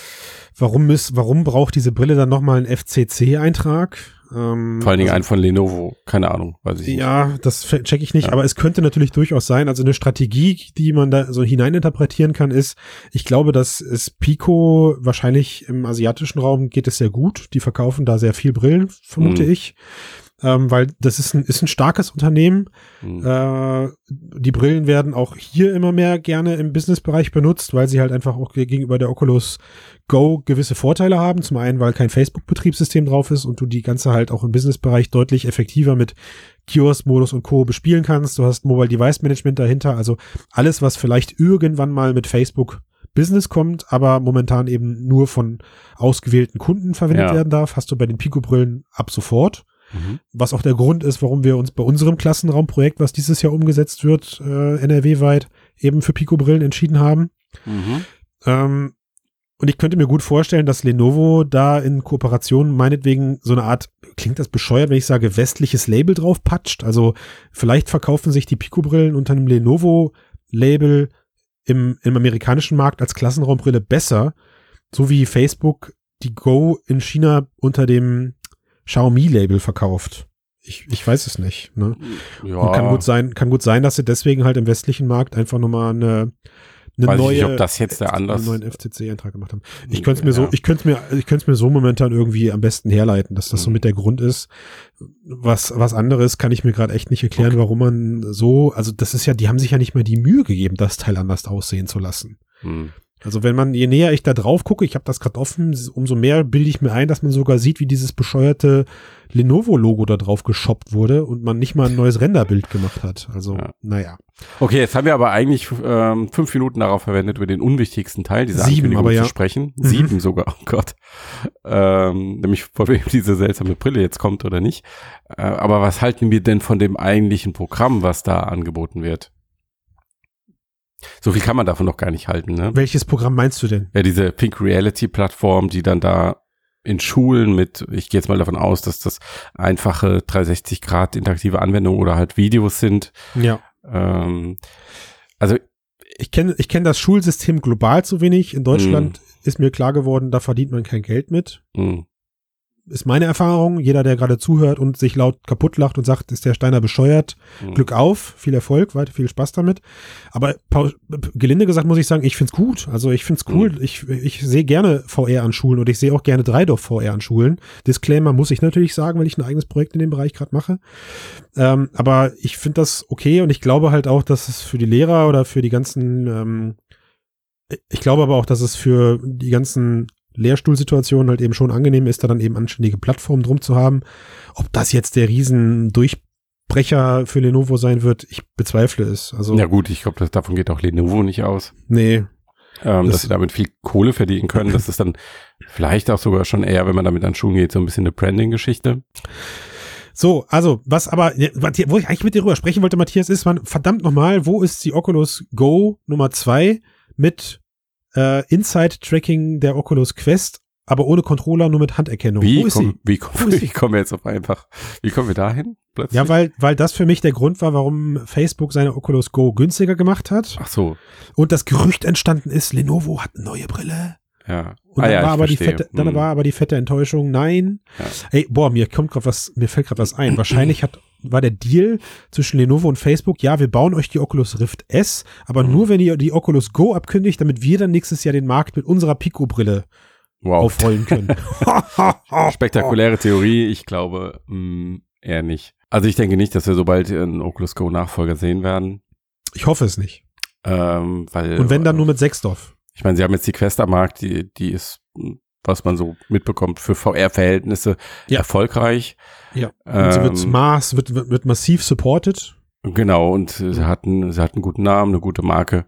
warum ist, warum braucht diese Brille dann nochmal einen FCC-Eintrag? Ähm, Vor allen Dingen also, einen von Lenovo. Keine Ahnung, weiß ich nicht. Ja, das fe- check ich nicht, Ja. aber es könnte natürlich durchaus sein, also eine Strategie, die man da so hineininterpretieren kann, ist, ich glaube, dass es Pico wahrscheinlich im asiatischen Raum geht es sehr gut. Die verkaufen da sehr viel Brillen, vermute Mhm. ich. Ähm, weil das ist ein, ist ein starkes Unternehmen. Hm. Äh, die Brillen werden auch hier immer mehr gerne im Businessbereich benutzt, weil sie halt einfach auch gegenüber der Oculus Go gewisse Vorteile haben. Zum einen, weil kein Facebook-Betriebssystem drauf ist und du die ganze halt auch im Businessbereich deutlich effektiver mit Kiosk-Modus und Co. bespielen kannst. Du hast Mobile Device Management dahinter, also alles, was vielleicht irgendwann mal mit Facebook Business kommt, aber momentan eben nur von ausgewählten Kunden verwendet Ja. werden darf, hast du bei den Pico-Brillen ab sofort Mhm. was auch der Grund ist, warum wir uns bei unserem Klassenraumprojekt, was dieses Jahr umgesetzt wird, äh, NRW-weit, eben für Pico-Brillen entschieden haben. Mhm. Ähm, und ich könnte mir gut vorstellen, dass Lenovo da in Kooperation meinetwegen so eine Art, klingt das bescheuert, wenn ich sage, westliches Label drauf patscht. Also vielleicht verkaufen sich die Pico-Brillen unter einem Lenovo-Label im, im amerikanischen Markt als Klassenraumbrille besser, so wie Facebook die Go in China unter dem Xiaomi-Label verkauft. Ich, ich weiß es nicht. Ne? Ja, Und kann gut sein, kann gut sein, dass sie deswegen halt im westlichen Markt einfach nochmal eine, eine Weiß ich neue, nicht, ob das jetzt der Anlass- einen neuen FCC-Eintrag gemacht haben. Ich könnte es mir so, Ja. ich könnte es mir, ich könnte es mir so momentan irgendwie am besten herleiten, dass das so Mhm. mit der Grund ist. Was, was anderes kann ich mir gerade echt nicht erklären, Okay. warum man so, also das ist ja, die haben sich ja nicht mal die Mühe gegeben, das Teil anders aussehen zu lassen. Hm. Also wenn man, je näher ich da drauf gucke, ich habe das gerade offen, umso mehr bilde ich mir ein, dass man sogar sieht, wie dieses bescheuerte Lenovo-Logo da drauf geshoppt wurde und man nicht mal ein neues Renderbild gemacht hat. Also, Ja. naja. Okay, jetzt haben wir aber eigentlich ähm, fünf Minuten darauf verwendet, über den unwichtigsten Teil dieser Sieben, aber ja. zu sprechen. Mhm. Sieben sogar, oh Gott. Ähm, nämlich von wem diese seltsame Brille jetzt kommt oder nicht. Äh, aber was halten wir denn von dem eigentlichen Programm, was da angeboten wird? So viel kann man davon noch gar nicht halten, ne? Welches Programm meinst du denn? Ja, diese Pink Reality Plattform, die dann da in Schulen mit, ich gehe jetzt mal davon aus, dass das einfache 360 Grad interaktive Anwendungen oder halt Videos sind, Ja. ähm, also ich kenne ich kenn das Schulsystem global zu wenig. In Deutschland ist mir klar geworden, da verdient man kein Geld mit. Mhm. Ist meine Erfahrung. Jeder, der gerade zuhört und sich laut kaputt lacht und sagt, ist der Steiner bescheuert, Mhm. Glück auf, viel Erfolg, weiter viel Spaß damit. Aber gelinde gesagt muss ich sagen, ich find's gut. Also ich find's cool. Mhm. Ich, ich sehe gerne VR an Schulen und ich sehe auch gerne Dreidorf VR an Schulen. Disclaimer muss ich natürlich sagen, weil ich ein eigenes Projekt in dem Bereich gerade mache. Ähm, aber ich finde das okay und ich glaube halt auch, dass es für die Lehrer oder für die ganzen, ähm, ich glaube aber auch, dass es für die ganzen Lehrstuhlsituationen halt eben schon angenehm ist, da dann eben anständige Plattformen drum zu haben. Ob das jetzt der riesen Durchbrecher für Lenovo sein wird, ich bezweifle es. Also, Ja gut, ich glaube, davon geht auch Lenovo nicht aus. nee. ähm, Das- dass sie damit viel Kohle verdienen können. Das ist dann vielleicht auch sogar schon eher, wenn man damit an Schulen geht, so ein bisschen eine Branding-Geschichte. So, also, was aber, wo ich eigentlich mit dir drüber sprechen wollte, Matthias, ist, man, verdammt nochmal, wo ist die Oculus Go Nummer zwei mit äh, Inside-Tracking der Oculus Quest, aber ohne Controller, nur mit Handerkennung? Wie, wo ist komm, sie? wie, Wo komm, ist wie kommen wir jetzt auf einfach, wie kommen wir dahin? Plötzlich? Ja, weil, weil das für mich der Grund war, warum Facebook seine Oculus Go günstiger gemacht hat. Ach so, Und das Gerücht entstanden ist, Lenovo hat eine neue Brille. ja. Und Ah dann, ja, war aber fette, dann Hm. war aber die fette Enttäuschung, nein. Ja. Ey, boah, mir kommt gerade was, mir fällt gerade was ein. Wahrscheinlich hat, war der Deal zwischen Lenovo und Facebook, ja, wir bauen euch die Oculus Rift S, aber Mhm. nur wenn ihr die Oculus Go abkündigt, damit wir dann nächstes Jahr den Markt mit unserer Pico-Brille Wow. aufrollen können. Spektakuläre Theorie, ich glaube mh, eher nicht. Also ich denke nicht, dass wir sobald einen Oculus Go Nachfolger sehen werden. Ich hoffe es nicht. Ähm, weil, Und wenn dann nur mit Sechsdorf. Ich meine, sie haben jetzt die Quest am Markt, die, die ist, mh, was man so mitbekommt, für VR-Verhältnisse Ja. erfolgreich. Ja. Und sie wird Ähm, Maß, wird, wird, wird massiv supported. Genau, und sie hatten, sie hatten einen guten Namen, eine gute Marke.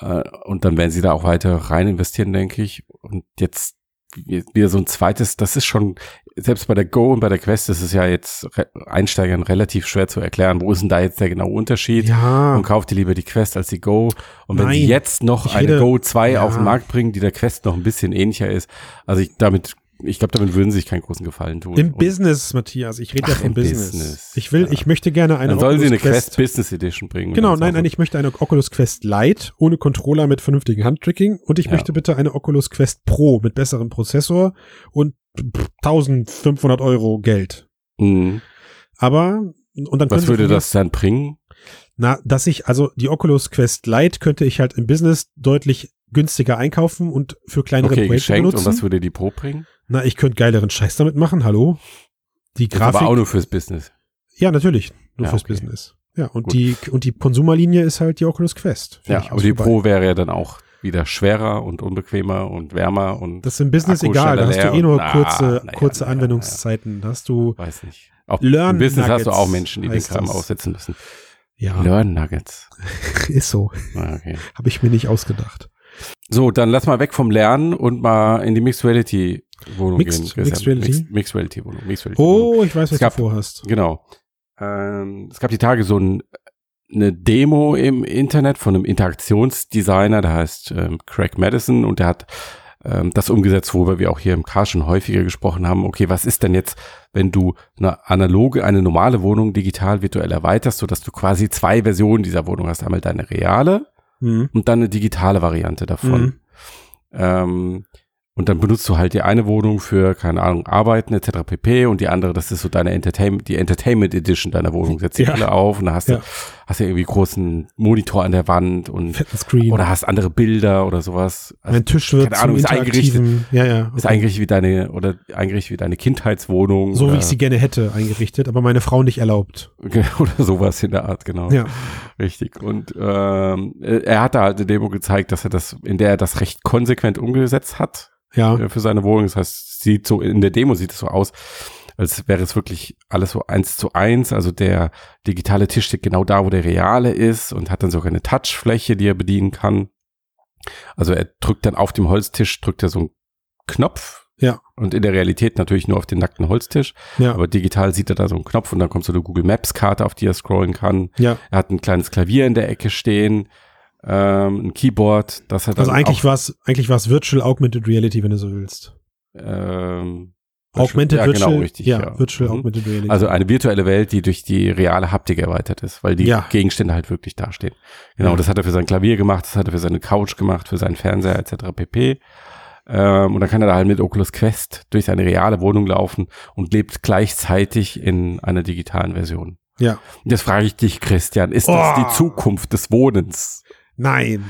Äh, und dann werden sie da auch weiter rein investieren, denke ich. Und jetzt wieder so ein zweites, das ist schon, selbst bei der Go und bei der Quest ist es ja jetzt re Einsteigern relativ schwer zu erklären, wo ist denn da jetzt der genaue Unterschied? Ja. Und kauft ihr lieber die Quest als die Go. Und wenn Nein, sie jetzt noch ich eine rede- Go 2 ja. auf den Markt bringen, die der Quest noch ein bisschen ähnlicher ist, also ich damit, ich glaube, damit würden sie sich keinen großen Gefallen tun. Im Und Business, Matthias. Ich rede ja vom im Business. Business. Ich will, Ja. ich möchte gerne eine dann sollen sie Oculus eine Quest Business Edition bringen. Genau, Und nein, nein, ich möchte eine Oculus Quest Lite ohne Controller mit vernünftigem Handtracking und ich Ja. möchte bitte eine Oculus Quest Pro mit besserem Prozessor und 1500 Euro Geld. Mhm. Aber, und dann Was würde mir- das dann bringen? Na, dass ich, also die Oculus Quest Lite könnte ich halt im Business deutlich günstiger einkaufen und für kleinere Okay, Projekte geschenkt. Und benutzen. was würde die Pro bringen? Na, ich könnte geileren Scheiß damit machen, hallo? Die Das Grafik. aber auch nur fürs Business. ja, natürlich. Nur Ja, fürs okay. Business. Ja, und Gut. die, und die Konsumerlinie ist halt die Oculus Quest. Ja, aber aus die. Pro wäre ja dann auch wieder schwerer und unbequemer und wärmer und Das ist im Business Akku egal, da hast du eh nur und- na, kurze, na ja, kurze na Anwendungszeiten. Da hast du, weiß nicht. Auch Learn im Business hast du Nuggets auch Menschen, die den Kram das. aussetzen müssen. ja, Learn Nuggets. ist so. Ah, Okay. Habe ich mir nicht ausgedacht. So, dann lass mal weg vom Lernen und mal in die Mixed Reality Wohnung Mixed- gehen. Mixed Reality? Mixed, Mixed Reality Wohnung. Mixed Reality Wohnung. Oh, ich weiß, was Es gab- du vorhast. Genau. Ähm, es gab die Tage so ein, eine Demo im Internet von einem Interaktionsdesigner, der heißt ähm, Craig Madison und der hat ähm, das umgesetzt, worüber wir auch hier im Car schon häufiger gesprochen haben. Okay, was ist denn jetzt, wenn du eine analoge, eine normale Wohnung digital virtuell erweiterst, sodass du quasi zwei Versionen dieser Wohnung hast. Einmal deine reale Mhm. und dann eine digitale Variante davon. Mhm. Ähm, und dann benutzt du halt die eine Wohnung für, keine Ahnung, Arbeiten etc. pp. Und die andere, das ist so deine Entertainment, die Entertainment Edition deiner Wohnung. Setzt die Ja. Brille auf und da hast Ja. du, hast du irgendwie großen Monitor an der Wand und oder hast andere Bilder oder sowas. Also mein Tisch wird keine Ahnung, ist eingerichtet. ja, ja. ist okay. eingerichtet wie deine, oder eingerichtet wie deine Kindheitswohnung. so oder, wie ich sie gerne hätte eingerichtet, aber meine Frau nicht erlaubt. oder sowas in der Art, genau. Ja. Richtig. Und ähm, er hat da halt eine Demo gezeigt, dass er das, in der er das recht konsequent umgesetzt hat. Ja. äh, für seine Wohnung. Das heißt, sieht so, in der Demo sieht es so aus, als wäre es wirklich alles so eins zu eins. Also der digitale Tisch steht genau da, wo der reale ist und hat dann sogar eine Touchfläche, die er bedienen kann. Also er drückt dann auf dem Holztisch, drückt er so einen Knopf. Ja. Und in der Realität natürlich nur auf den nackten Holztisch. Ja. Aber digital sieht er da so einen Knopf und dann kommt so eine Google Maps Karte, auf die er scrollen kann. ja. Er hat ein kleines Klavier in der Ecke stehen, ähm, ein Keyboard, das dann Also eigentlich war es eigentlich war's Virtual Augmented Reality, wenn du so willst. ähm, Augmented ja, Virtual, genau, richtig, ja, ja. Virtual Mhm. Augmented Reality. Also eine virtuelle Welt, die durch die reale Haptik erweitert ist, weil die Ja. Gegenstände halt wirklich dastehen. Genau, das hat er für sein Klavier gemacht, das hat er für seine Couch gemacht, für seinen Fernseher etc. pp. Ähm, und dann kann er da halt mit Oculus Quest durch seine reale Wohnung laufen und lebt gleichzeitig in einer digitalen Version. ja. Und Jetzt frage ich dich, Christian, ist das Oh. die Zukunft des Wohnens? Nein.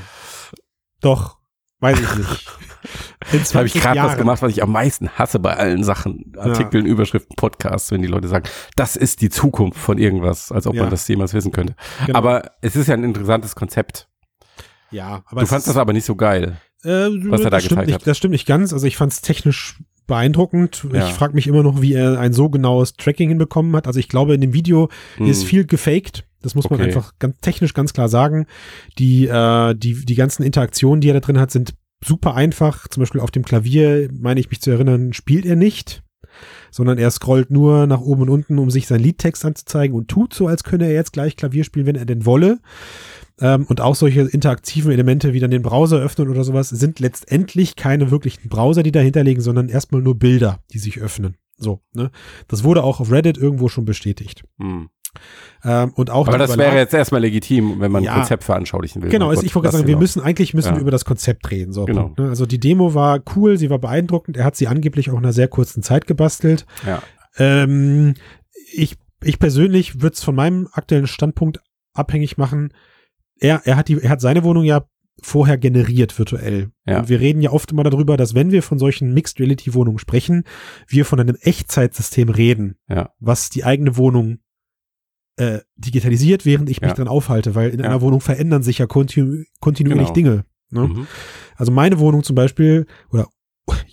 Doch. Weiß ich nicht. Jetzt habe ich 20 gerade was gemacht, was ich am meisten hasse bei allen Sachen, Artikeln, Überschriften, Podcasts, wenn die Leute sagen, das ist die Zukunft von irgendwas, als ob Ja. man das jemals wissen könnte. Genau. Aber es ist ja ein interessantes Konzept. ja, aber du es fandst ist- das aber nicht so geil. Äh, was er da gezeigt nicht, hat. Das stimmt nicht ganz. Also ich fand es technisch beeindruckend. Ja. Ich frage mich immer noch, wie er ein so genaues Tracking hinbekommen hat. Also ich glaube, in dem Video ist Hm. viel gefaked. Das muss man Okay. einfach ganz technisch ganz klar sagen. Die, äh, die, die ganzen Interaktionen, die er da drin hat, sind super einfach. Zum Beispiel auf dem Klavier, meine ich mich zu erinnern, spielt er nicht. Sondern er scrollt nur nach oben und unten, um sich seinen Liedtext anzuzeigen und tut so, als könne er jetzt gleich Klavier spielen, wenn er denn wolle. Ähm, und auch solche interaktiven Elemente wie dann den Browser öffnen oder sowas sind letztendlich keine wirklichen Browser, die dahinter liegen, sondern erstmal nur Bilder, die sich öffnen. So, ne? Das wurde auch auf Reddit irgendwo schon bestätigt. Hm. Ähm, und auch Aber das wäre jetzt erstmal legitim, wenn man Ja. ein Konzept veranschaulichen will. Genau, Oh Gott, ich wollte sagen, wir genau. müssen eigentlich müssen Ja. über das Konzept reden. So, Genau. Punkt, ne? Also die Demo war cool, sie war beeindruckend. Er hat sie angeblich auch in einer sehr kurzen Zeit gebastelt. Ja. Ähm, ich, ich persönlich würde es von meinem aktuellen Standpunkt abhängig machen. Er, er, hat die, er hat seine Wohnung ja vorher generiert virtuell. Ja. Und wir reden ja oft immer darüber, dass wenn wir von solchen Mixed Reality Wohnungen sprechen, wir von einem Echtzeitsystem reden, Ja. was die eigene Wohnung äh, digitalisiert, während ich mich Ja. dran aufhalte, weil in Ja. einer Wohnung verändern sich ja kontinu kontinuierlich Genau. Dinge. Ne? Mhm. Also meine Wohnung zum Beispiel, oder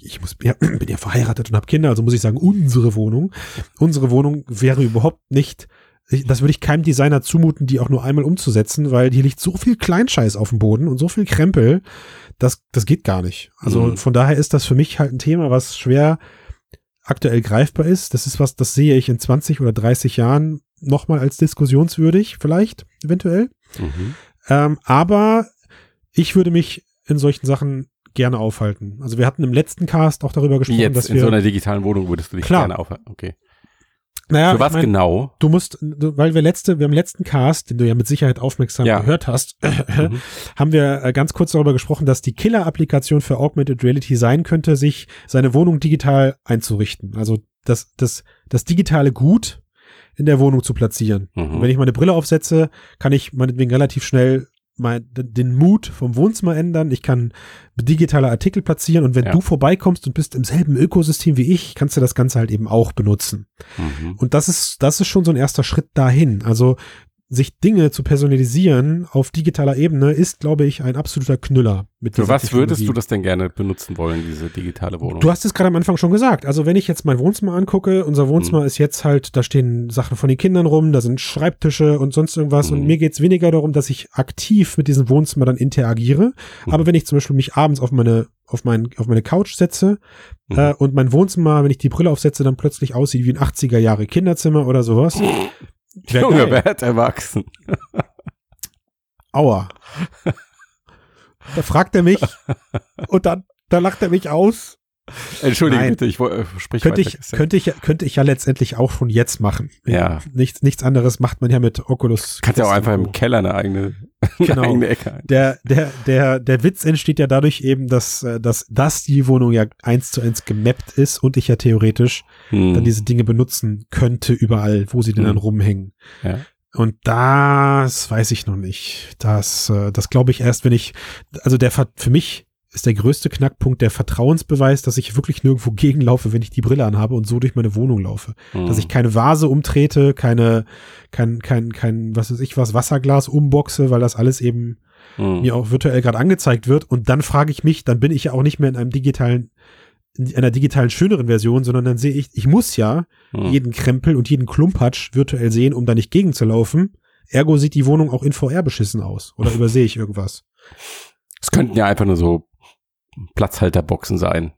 ich muss, ja, bin ja verheiratet und habe Kinder, also muss ich sagen, unsere Wohnung. Unsere Wohnung wäre überhaupt nicht, ich- das würde ich keinem Designer zumuten, die auch nur einmal umzusetzen, weil hier liegt so viel Kleinscheiß auf dem Boden und so viel Krempel, das, das geht gar nicht. Also Mhm. von daher ist das für mich halt ein Thema, was schwer aktuell greifbar ist. Das ist was, das sehe ich in 20 oder 30 Jahren nochmal als diskussionswürdig, vielleicht, eventuell. Mhm. Ähm, aber ich würde mich in solchen Sachen gerne aufhalten. Also wir hatten im letzten Cast auch darüber gesprochen, jetzt dass in wir, so einer digitalen Wohnung würdest du dich Klar. gerne aufhalten. Okay. naja, Für was ich mein, genau? du musst, du- weil wir letzte, wir haben letzten Cast, den du ja mit Sicherheit aufmerksam Ja. gehört hast, Mhm. haben wir äh, ganz kurz darüber gesprochen, dass die Killer-Applikation für Augmented Reality sein könnte, sich seine Wohnung digital einzurichten. Also das, das, das digitale Gut in der Wohnung zu platzieren. Mhm. Wenn ich meine Brille aufsetze, kann ich meinetwegen relativ schnell mein, den Mut vom Wohnzimmer ändern. Ich kann digitale Artikel platzieren und wenn Ja. du vorbeikommst und bist im selben Ökosystem wie ich, kannst du das Ganze halt eben auch benutzen. Mhm. Und das ist, das ist schon so ein erster Schritt dahin. Also sich Dinge zu personalisieren auf digitaler Ebene ist, glaube ich, ein absoluter Knüller. Mit Für was würdest du das denn gerne benutzen wollen, diese digitale Wohnung? Du hast es gerade am Anfang schon gesagt. Also wenn ich jetzt mein Wohnzimmer angucke, unser Wohnzimmer Mhm. ist jetzt halt, da stehen Sachen von den Kindern rum, da sind Schreibtische und sonst irgendwas. Und Mhm. mir geht's weniger darum, dass ich aktiv mit diesem Wohnzimmer dann interagiere. Mhm. Aber wenn ich zum Beispiel mich abends auf meine auf mein, auf meine Couch setze Mhm. äh, und mein Wohnzimmer, wenn ich die Brille aufsetze, dann plötzlich aussieht wie ein 80er Jahre Kinderzimmer oder sowas. Wär Junge, geil. wer hat erwachsen? Aua. Da fragt er mich und dann, da lacht er mich aus. Entschuldige Nein. bitte, ich äh, sprich Könnte weiter. ich, könnte ich, könnte ich ja letztendlich auch schon jetzt machen. Ja. Nichts, nichts anderes macht man ja mit Oculus. Kannst ja auch einfach im. Keller eine eigene, eine Genau. eigene Ecke ein. Der, der, der, der Witz entsteht ja dadurch eben, dass, äh, dass, dass die Wohnung ja eins zu eins gemappt ist und ich ja theoretisch Hm. dann diese Dinge benutzen könnte überall, wo sie denn Hm. dann rumhängen. Ja. Und das weiß ich noch nicht. Das, äh, das glaube ich erst, wenn ich, also der, für mich ist der größte Knackpunkt der Vertrauensbeweis, dass ich wirklich nirgendwo gegenlaufe, wenn ich die Brille anhabe und so durch meine Wohnung laufe. Hm. Dass ich keine Vase umtrete, keine, kein, kein, kein, was weiß ich was, Wasserglas umboxe, weil das alles eben Hm. mir auch virtuell gerade angezeigt wird. Und dann frage ich mich, dann bin ich ja auch nicht mehr in einem digitalen, in einer digitalen schöneren Version, sondern dann sehe ich, ich muss ja Hm. jeden Krempel und jeden Klumpatsch virtuell sehen, um da nicht gegenzulaufen. Ergo sieht die Wohnung auch in VR beschissen aus. Oder übersehe ich irgendwas? Es könnten ja einfach nur so Platzhalterboxen sein.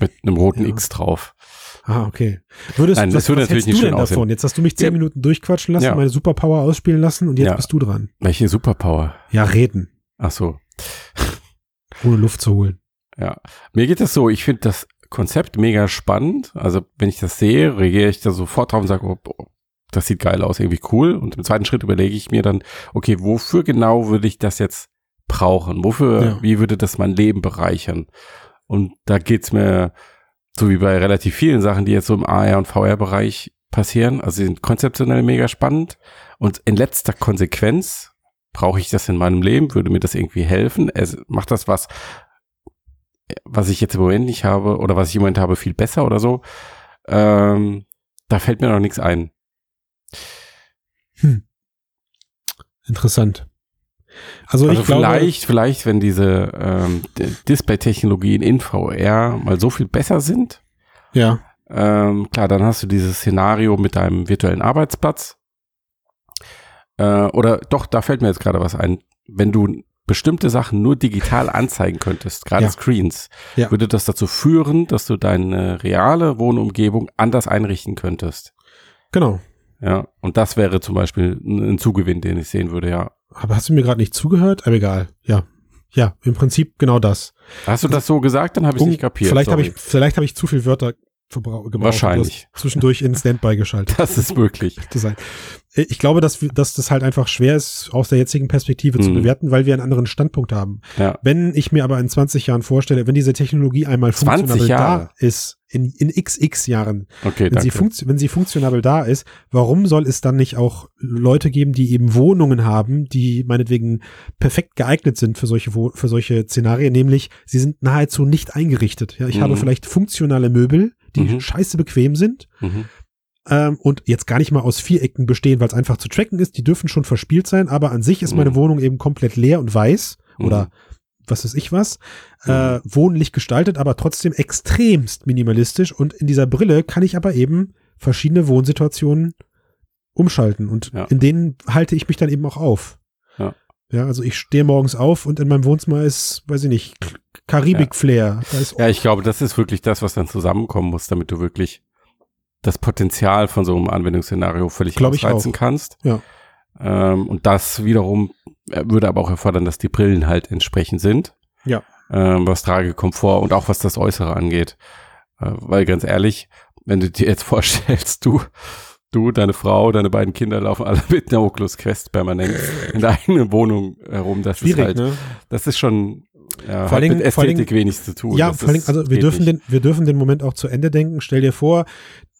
Mit einem roten Ja. X drauf. Ah, okay. Würdest, Nein, das was, würde natürlich nicht du schön denn davon? aussehen. Jetzt hast du mich zehn Ja. Minuten durchquatschen lassen, Ja. meine Superpower ausspielen lassen und jetzt bist du dran. Welche Superpower? Ja, reden. Ach so. Ohne Luft zu holen. Ja. Mir geht das so, ich finde das Konzept mega spannend. Also wenn ich das sehe, reagiere ich da sofort drauf und sage, oh, oh, das sieht geil aus, irgendwie cool. Und im zweiten Schritt überlege ich mir dann, okay, wofür genau würde ich das jetzt brauchen? Wofür, Ja. wie würde das mein Leben bereichern? Und da geht's mir so wie bei relativ vielen Sachen, die jetzt so im AR und VR-Bereich passieren. Also sie sind konzeptionell mega spannend. Und in letzter Konsequenz brauche ich das in meinem Leben? Würde mir das irgendwie helfen? Es macht das was, was ich jetzt im Moment nicht habe oder was ich im Moment habe, viel besser oder so? Ähm, da fällt mir noch nichts ein. Interessant. Also, Also ich glaube, vielleicht, vielleicht, wenn diese ähm, Display-Technologien in VR mal so viel besser sind, ja, ähm, klar, dann hast du dieses Szenario mit deinem virtuellen Arbeitsplatz. Äh, oder doch, da fällt mir jetzt gerade was ein. Wenn du bestimmte Sachen nur digital anzeigen könntest, gerade Ja. Screens, Ja. würde das dazu führen, dass du deine reale Wohnumgebung anders einrichten könntest. genau. Ja, und das wäre zum Beispiel ein ein Zugewinn, den ich sehen würde, ja. Aber hast du mir gerade nicht zugehört? Aber egal. Ja. Ja, im Prinzip genau das. Hast du das so gesagt, dann habe ich nicht kapiert. Vielleicht habe ich, vielleicht habe ich zu viel Wörter gebraucht. Wahrscheinlich. Zwischendurch in Standby geschaltet. Das ist möglich. zu sein. Äh, Ich glaube, dass, wir- dass das halt einfach schwer ist, aus der jetzigen Perspektive zu Mhm. bewerten, weil wir einen anderen Standpunkt haben. Ja. Wenn ich mir aber in 20 Jahren vorstelle, wenn diese Technologie einmal 20 funktionabel da ist, in, in xx Jahren, Okay, wenn sie, funktio wenn sie funktionabel da ist, warum soll es dann nicht auch Leute geben, die eben Wohnungen haben, die meinetwegen perfekt geeignet sind für solche, für solche Szenarien, nämlich sie sind nahezu nicht eingerichtet. Ja, ich Mhm. habe vielleicht funktionale Möbel, die Mhm. scheiße bequem sind, Mhm. ähm, und jetzt gar nicht mal aus Vierecken bestehen, weil es einfach zu tracken ist. Die dürfen schon verspielt sein, aber an sich ist meine Mhm. Wohnung eben komplett leer und weiß oder Mhm. was weiß ich was, äh, wohnlich gestaltet, aber trotzdem extremst minimalistisch. Und in dieser Brille kann ich aber eben verschiedene Wohnsituationen umschalten und Ja. in denen halte ich mich dann eben auch auf. Ja. Ja, also ich stehe morgens auf und in meinem Wohnzimmer ist, weiß ich nicht, Karibik-Flair. Ist Ja, ich glaube, das ist wirklich das, was dann zusammenkommen muss, damit du wirklich das Potenzial von so einem Anwendungsszenario völlig Glaub ausreizen kannst. Ja. Ähm, und das wiederum äh, würde aber auch erfordern, dass die Brillen halt entsprechend sind. Ja. Ähm, was Tragekomfort und auch was das Äußere angeht. Äh, weil ganz ehrlich, wenn du dir jetzt vorstellst, du, du, deine Frau, deine beiden Kinder laufen alle mit einer Oculus Quest permanent in der eigenen Wohnung herum. Das schwierig, ist halt, ne? das ist schon, ja, Vor hat allen mit Ästhetik wenig zu tun. Ja, Das vor allem, also wir dürfen den, wir dürfen den Moment auch zu Ende denken. Stell dir vor,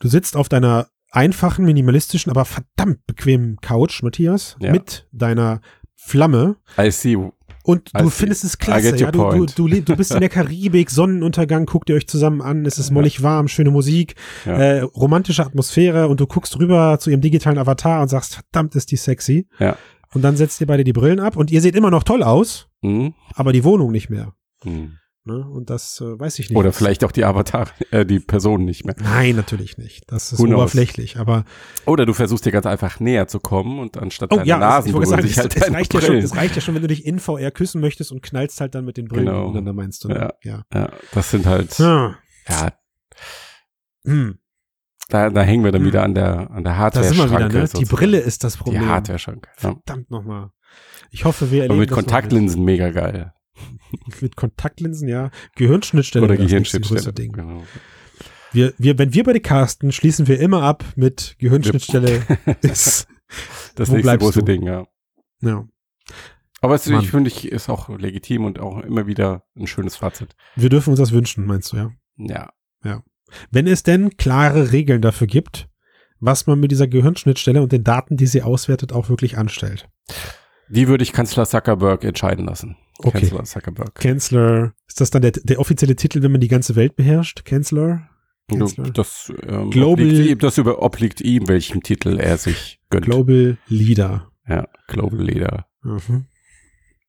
du sitzt auf deiner einfachen, minimalistischen, aber verdammt bequemen Couch, Matthias, Ja. mit deiner Flamme I see. und I du see. findest es klasse. Ja, du, du, du, du bist in der Karibik, Sonnenuntergang, guckt ihr euch zusammen an, es ist Ja. mollig warm, schöne Musik, Ja. äh, romantische Atmosphäre und du guckst rüber zu ihrem digitalen Avatar und sagst, verdammt ist die sexy. Ja. Und dann setzt ihr beide die Brillen ab und ihr seht immer noch toll aus, Hm? aber die Wohnung nicht mehr. Hm. Ne? Und das äh, weiß ich nicht. Oder vielleicht auch die Avatar, äh, die Person nicht mehr. Nein, natürlich nicht. Das ist Who knows? oberflächlich. Aber Oder du versuchst dir ganz einfach näher zu kommen und anstatt oh deiner ja, Nasen ich sagen, sich es, halt es, deine reicht ja schon, es reicht ja schon, wenn du dich in VR küssen möchtest und knallst halt dann mit den Brillen Genau. miteinander, meinst du. Ne? Ja. Ja, das sind halt, ja. ja, Hm. da, da hängen wir dann Hm. wieder an der, an der wieder, Hardware-Schranke. ne? Die. Brille ist das Problem. Die Hardware-Schranke. Ja. Verdammt nochmal. Ich hoffe, wir Aber erleben mit das noch Kontaktlinsen mega geil. Mit, mit Kontaktlinsen, ja. Gehirnschnittstelle. Oder Gehirnschnittstelle. Ding. Genau. Wir, wir, wenn wir bei den casten, schließen wir immer ab mit Gehirnschnittstelle ist, Das nächste große du? Ding, ja. ja. Aber es, Mann. ich finde, ich ist auch legitim und auch immer wieder ein schönes Fazit. Wir dürfen uns das wünschen, meinst du, ja? Ja. Wenn es denn klare Regeln dafür gibt, was man mit dieser Gehirnschnittstelle und den Daten, die sie auswertet, auch wirklich anstellt. Die würde ich Kanzler Zuckerberg entscheiden lassen. Okay. Kanzler Zuckerberg. Kanzler, ist das dann der, der offizielle Titel, wenn man die ganze Welt beherrscht? Kanzler? Das, ähm, Global- obliegt ihm, das über, obliegt ihm, welchen Titel er sich gönnt. Global Leader. ja, Global Leader. Mhm.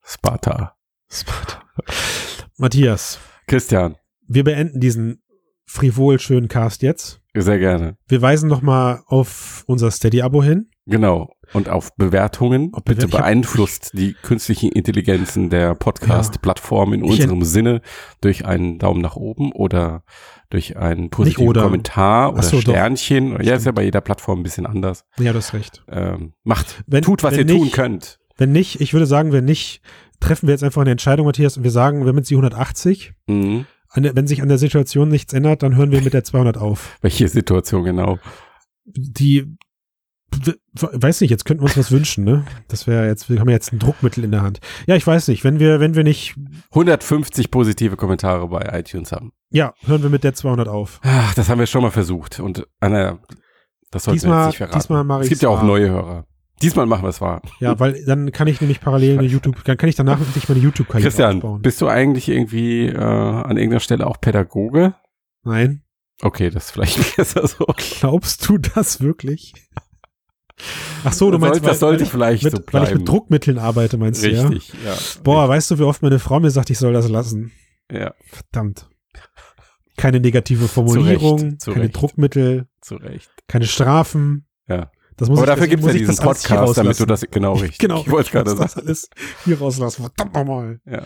Sparta. Matthias, Christian, wir beenden diesen frivol schönen Cast jetzt. sehr gerne. Wir weisen nochmal auf unser Steady-Abo hin. Genau. Und auf Bewertungen. Auf Bitte beeinflusst die künstlichen Intelligenzen der Podcast-Plattform in unserem Sinne durch einen Daumen nach oben oder durch einen positiven oder. Kommentar oder so, doch. Sternchen. Ja, ist ja bei jeder Plattform ein bisschen anders. Ja, du hast recht. Ähm, macht, Wenn- tut, was ihr tun nicht- könnt. Wenn nicht, ich würde sagen, wenn nicht, treffen wir jetzt einfach eine Entscheidung, Matthias, und wir sagen, wir haben jetzt die 180. Mhm. der, wenn sich an der Situation nichts ändert, dann hören wir mit der 200 auf. Welche Situation genau? Die, weiß nicht, jetzt könnten wir uns was wünschen, ne? Das wäre jetzt, wir haben ja jetzt ein Druckmittel in der Hand. Ja, ich weiß nicht, wenn wir, wenn wir nicht, 150 positive Kommentare bei iTunes haben. ja, hören wir mit der 200 auf. Ach, das haben wir schon mal versucht. Und Anna, das sollten wir Diesmal- jetzt nicht verraten. diesmal mache es gibt ja auch wahr. neue Hörer. Diesmal machen wir es wahr. Ja, weil dann kann ich nämlich parallel eine YouTube, dann kann ich danach wirklich meine YouTube-Karriere Christian, aufbauen. bist du eigentlich irgendwie äh, an irgendeiner Stelle auch Pädagoge? Nein. Okay, das ist vielleicht besser so. Glaubst du das wirklich? Ach so, du Das meinst, sollte- das sollte vielleicht mit, so weil ich bleiben. mit Druckmitteln arbeite, meinst du, ja? Richtig, ja. Boah, weißt du, wie oft meine Frau mir sagt, ich soll das lassen? Ja, Verdammt. Keine negative Formulierung, zu keine Recht. Druckmittel, zu Recht. keine Strafen. Ja. Das muss Aber ich, dafür gibt es ja ich diesen Podcast, damit du das genau richtig. Genau. Ich wollte gerade sagen. alles hier rauslassen. Verdammt nochmal. Ja.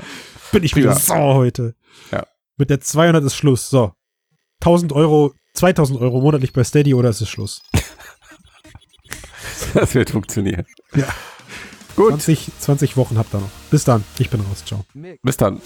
Bin ich wieder sauer heute. Ja. Mit der 200 ist Schluss. So. 1000 Euro, 2000 Euro monatlich bei Steady oder ist es Schluss? Das wird funktionieren. Ja. Gut, 20, 20 Wochen habt ihr noch. Bis dann. Ich bin raus. Ciao. bis dann.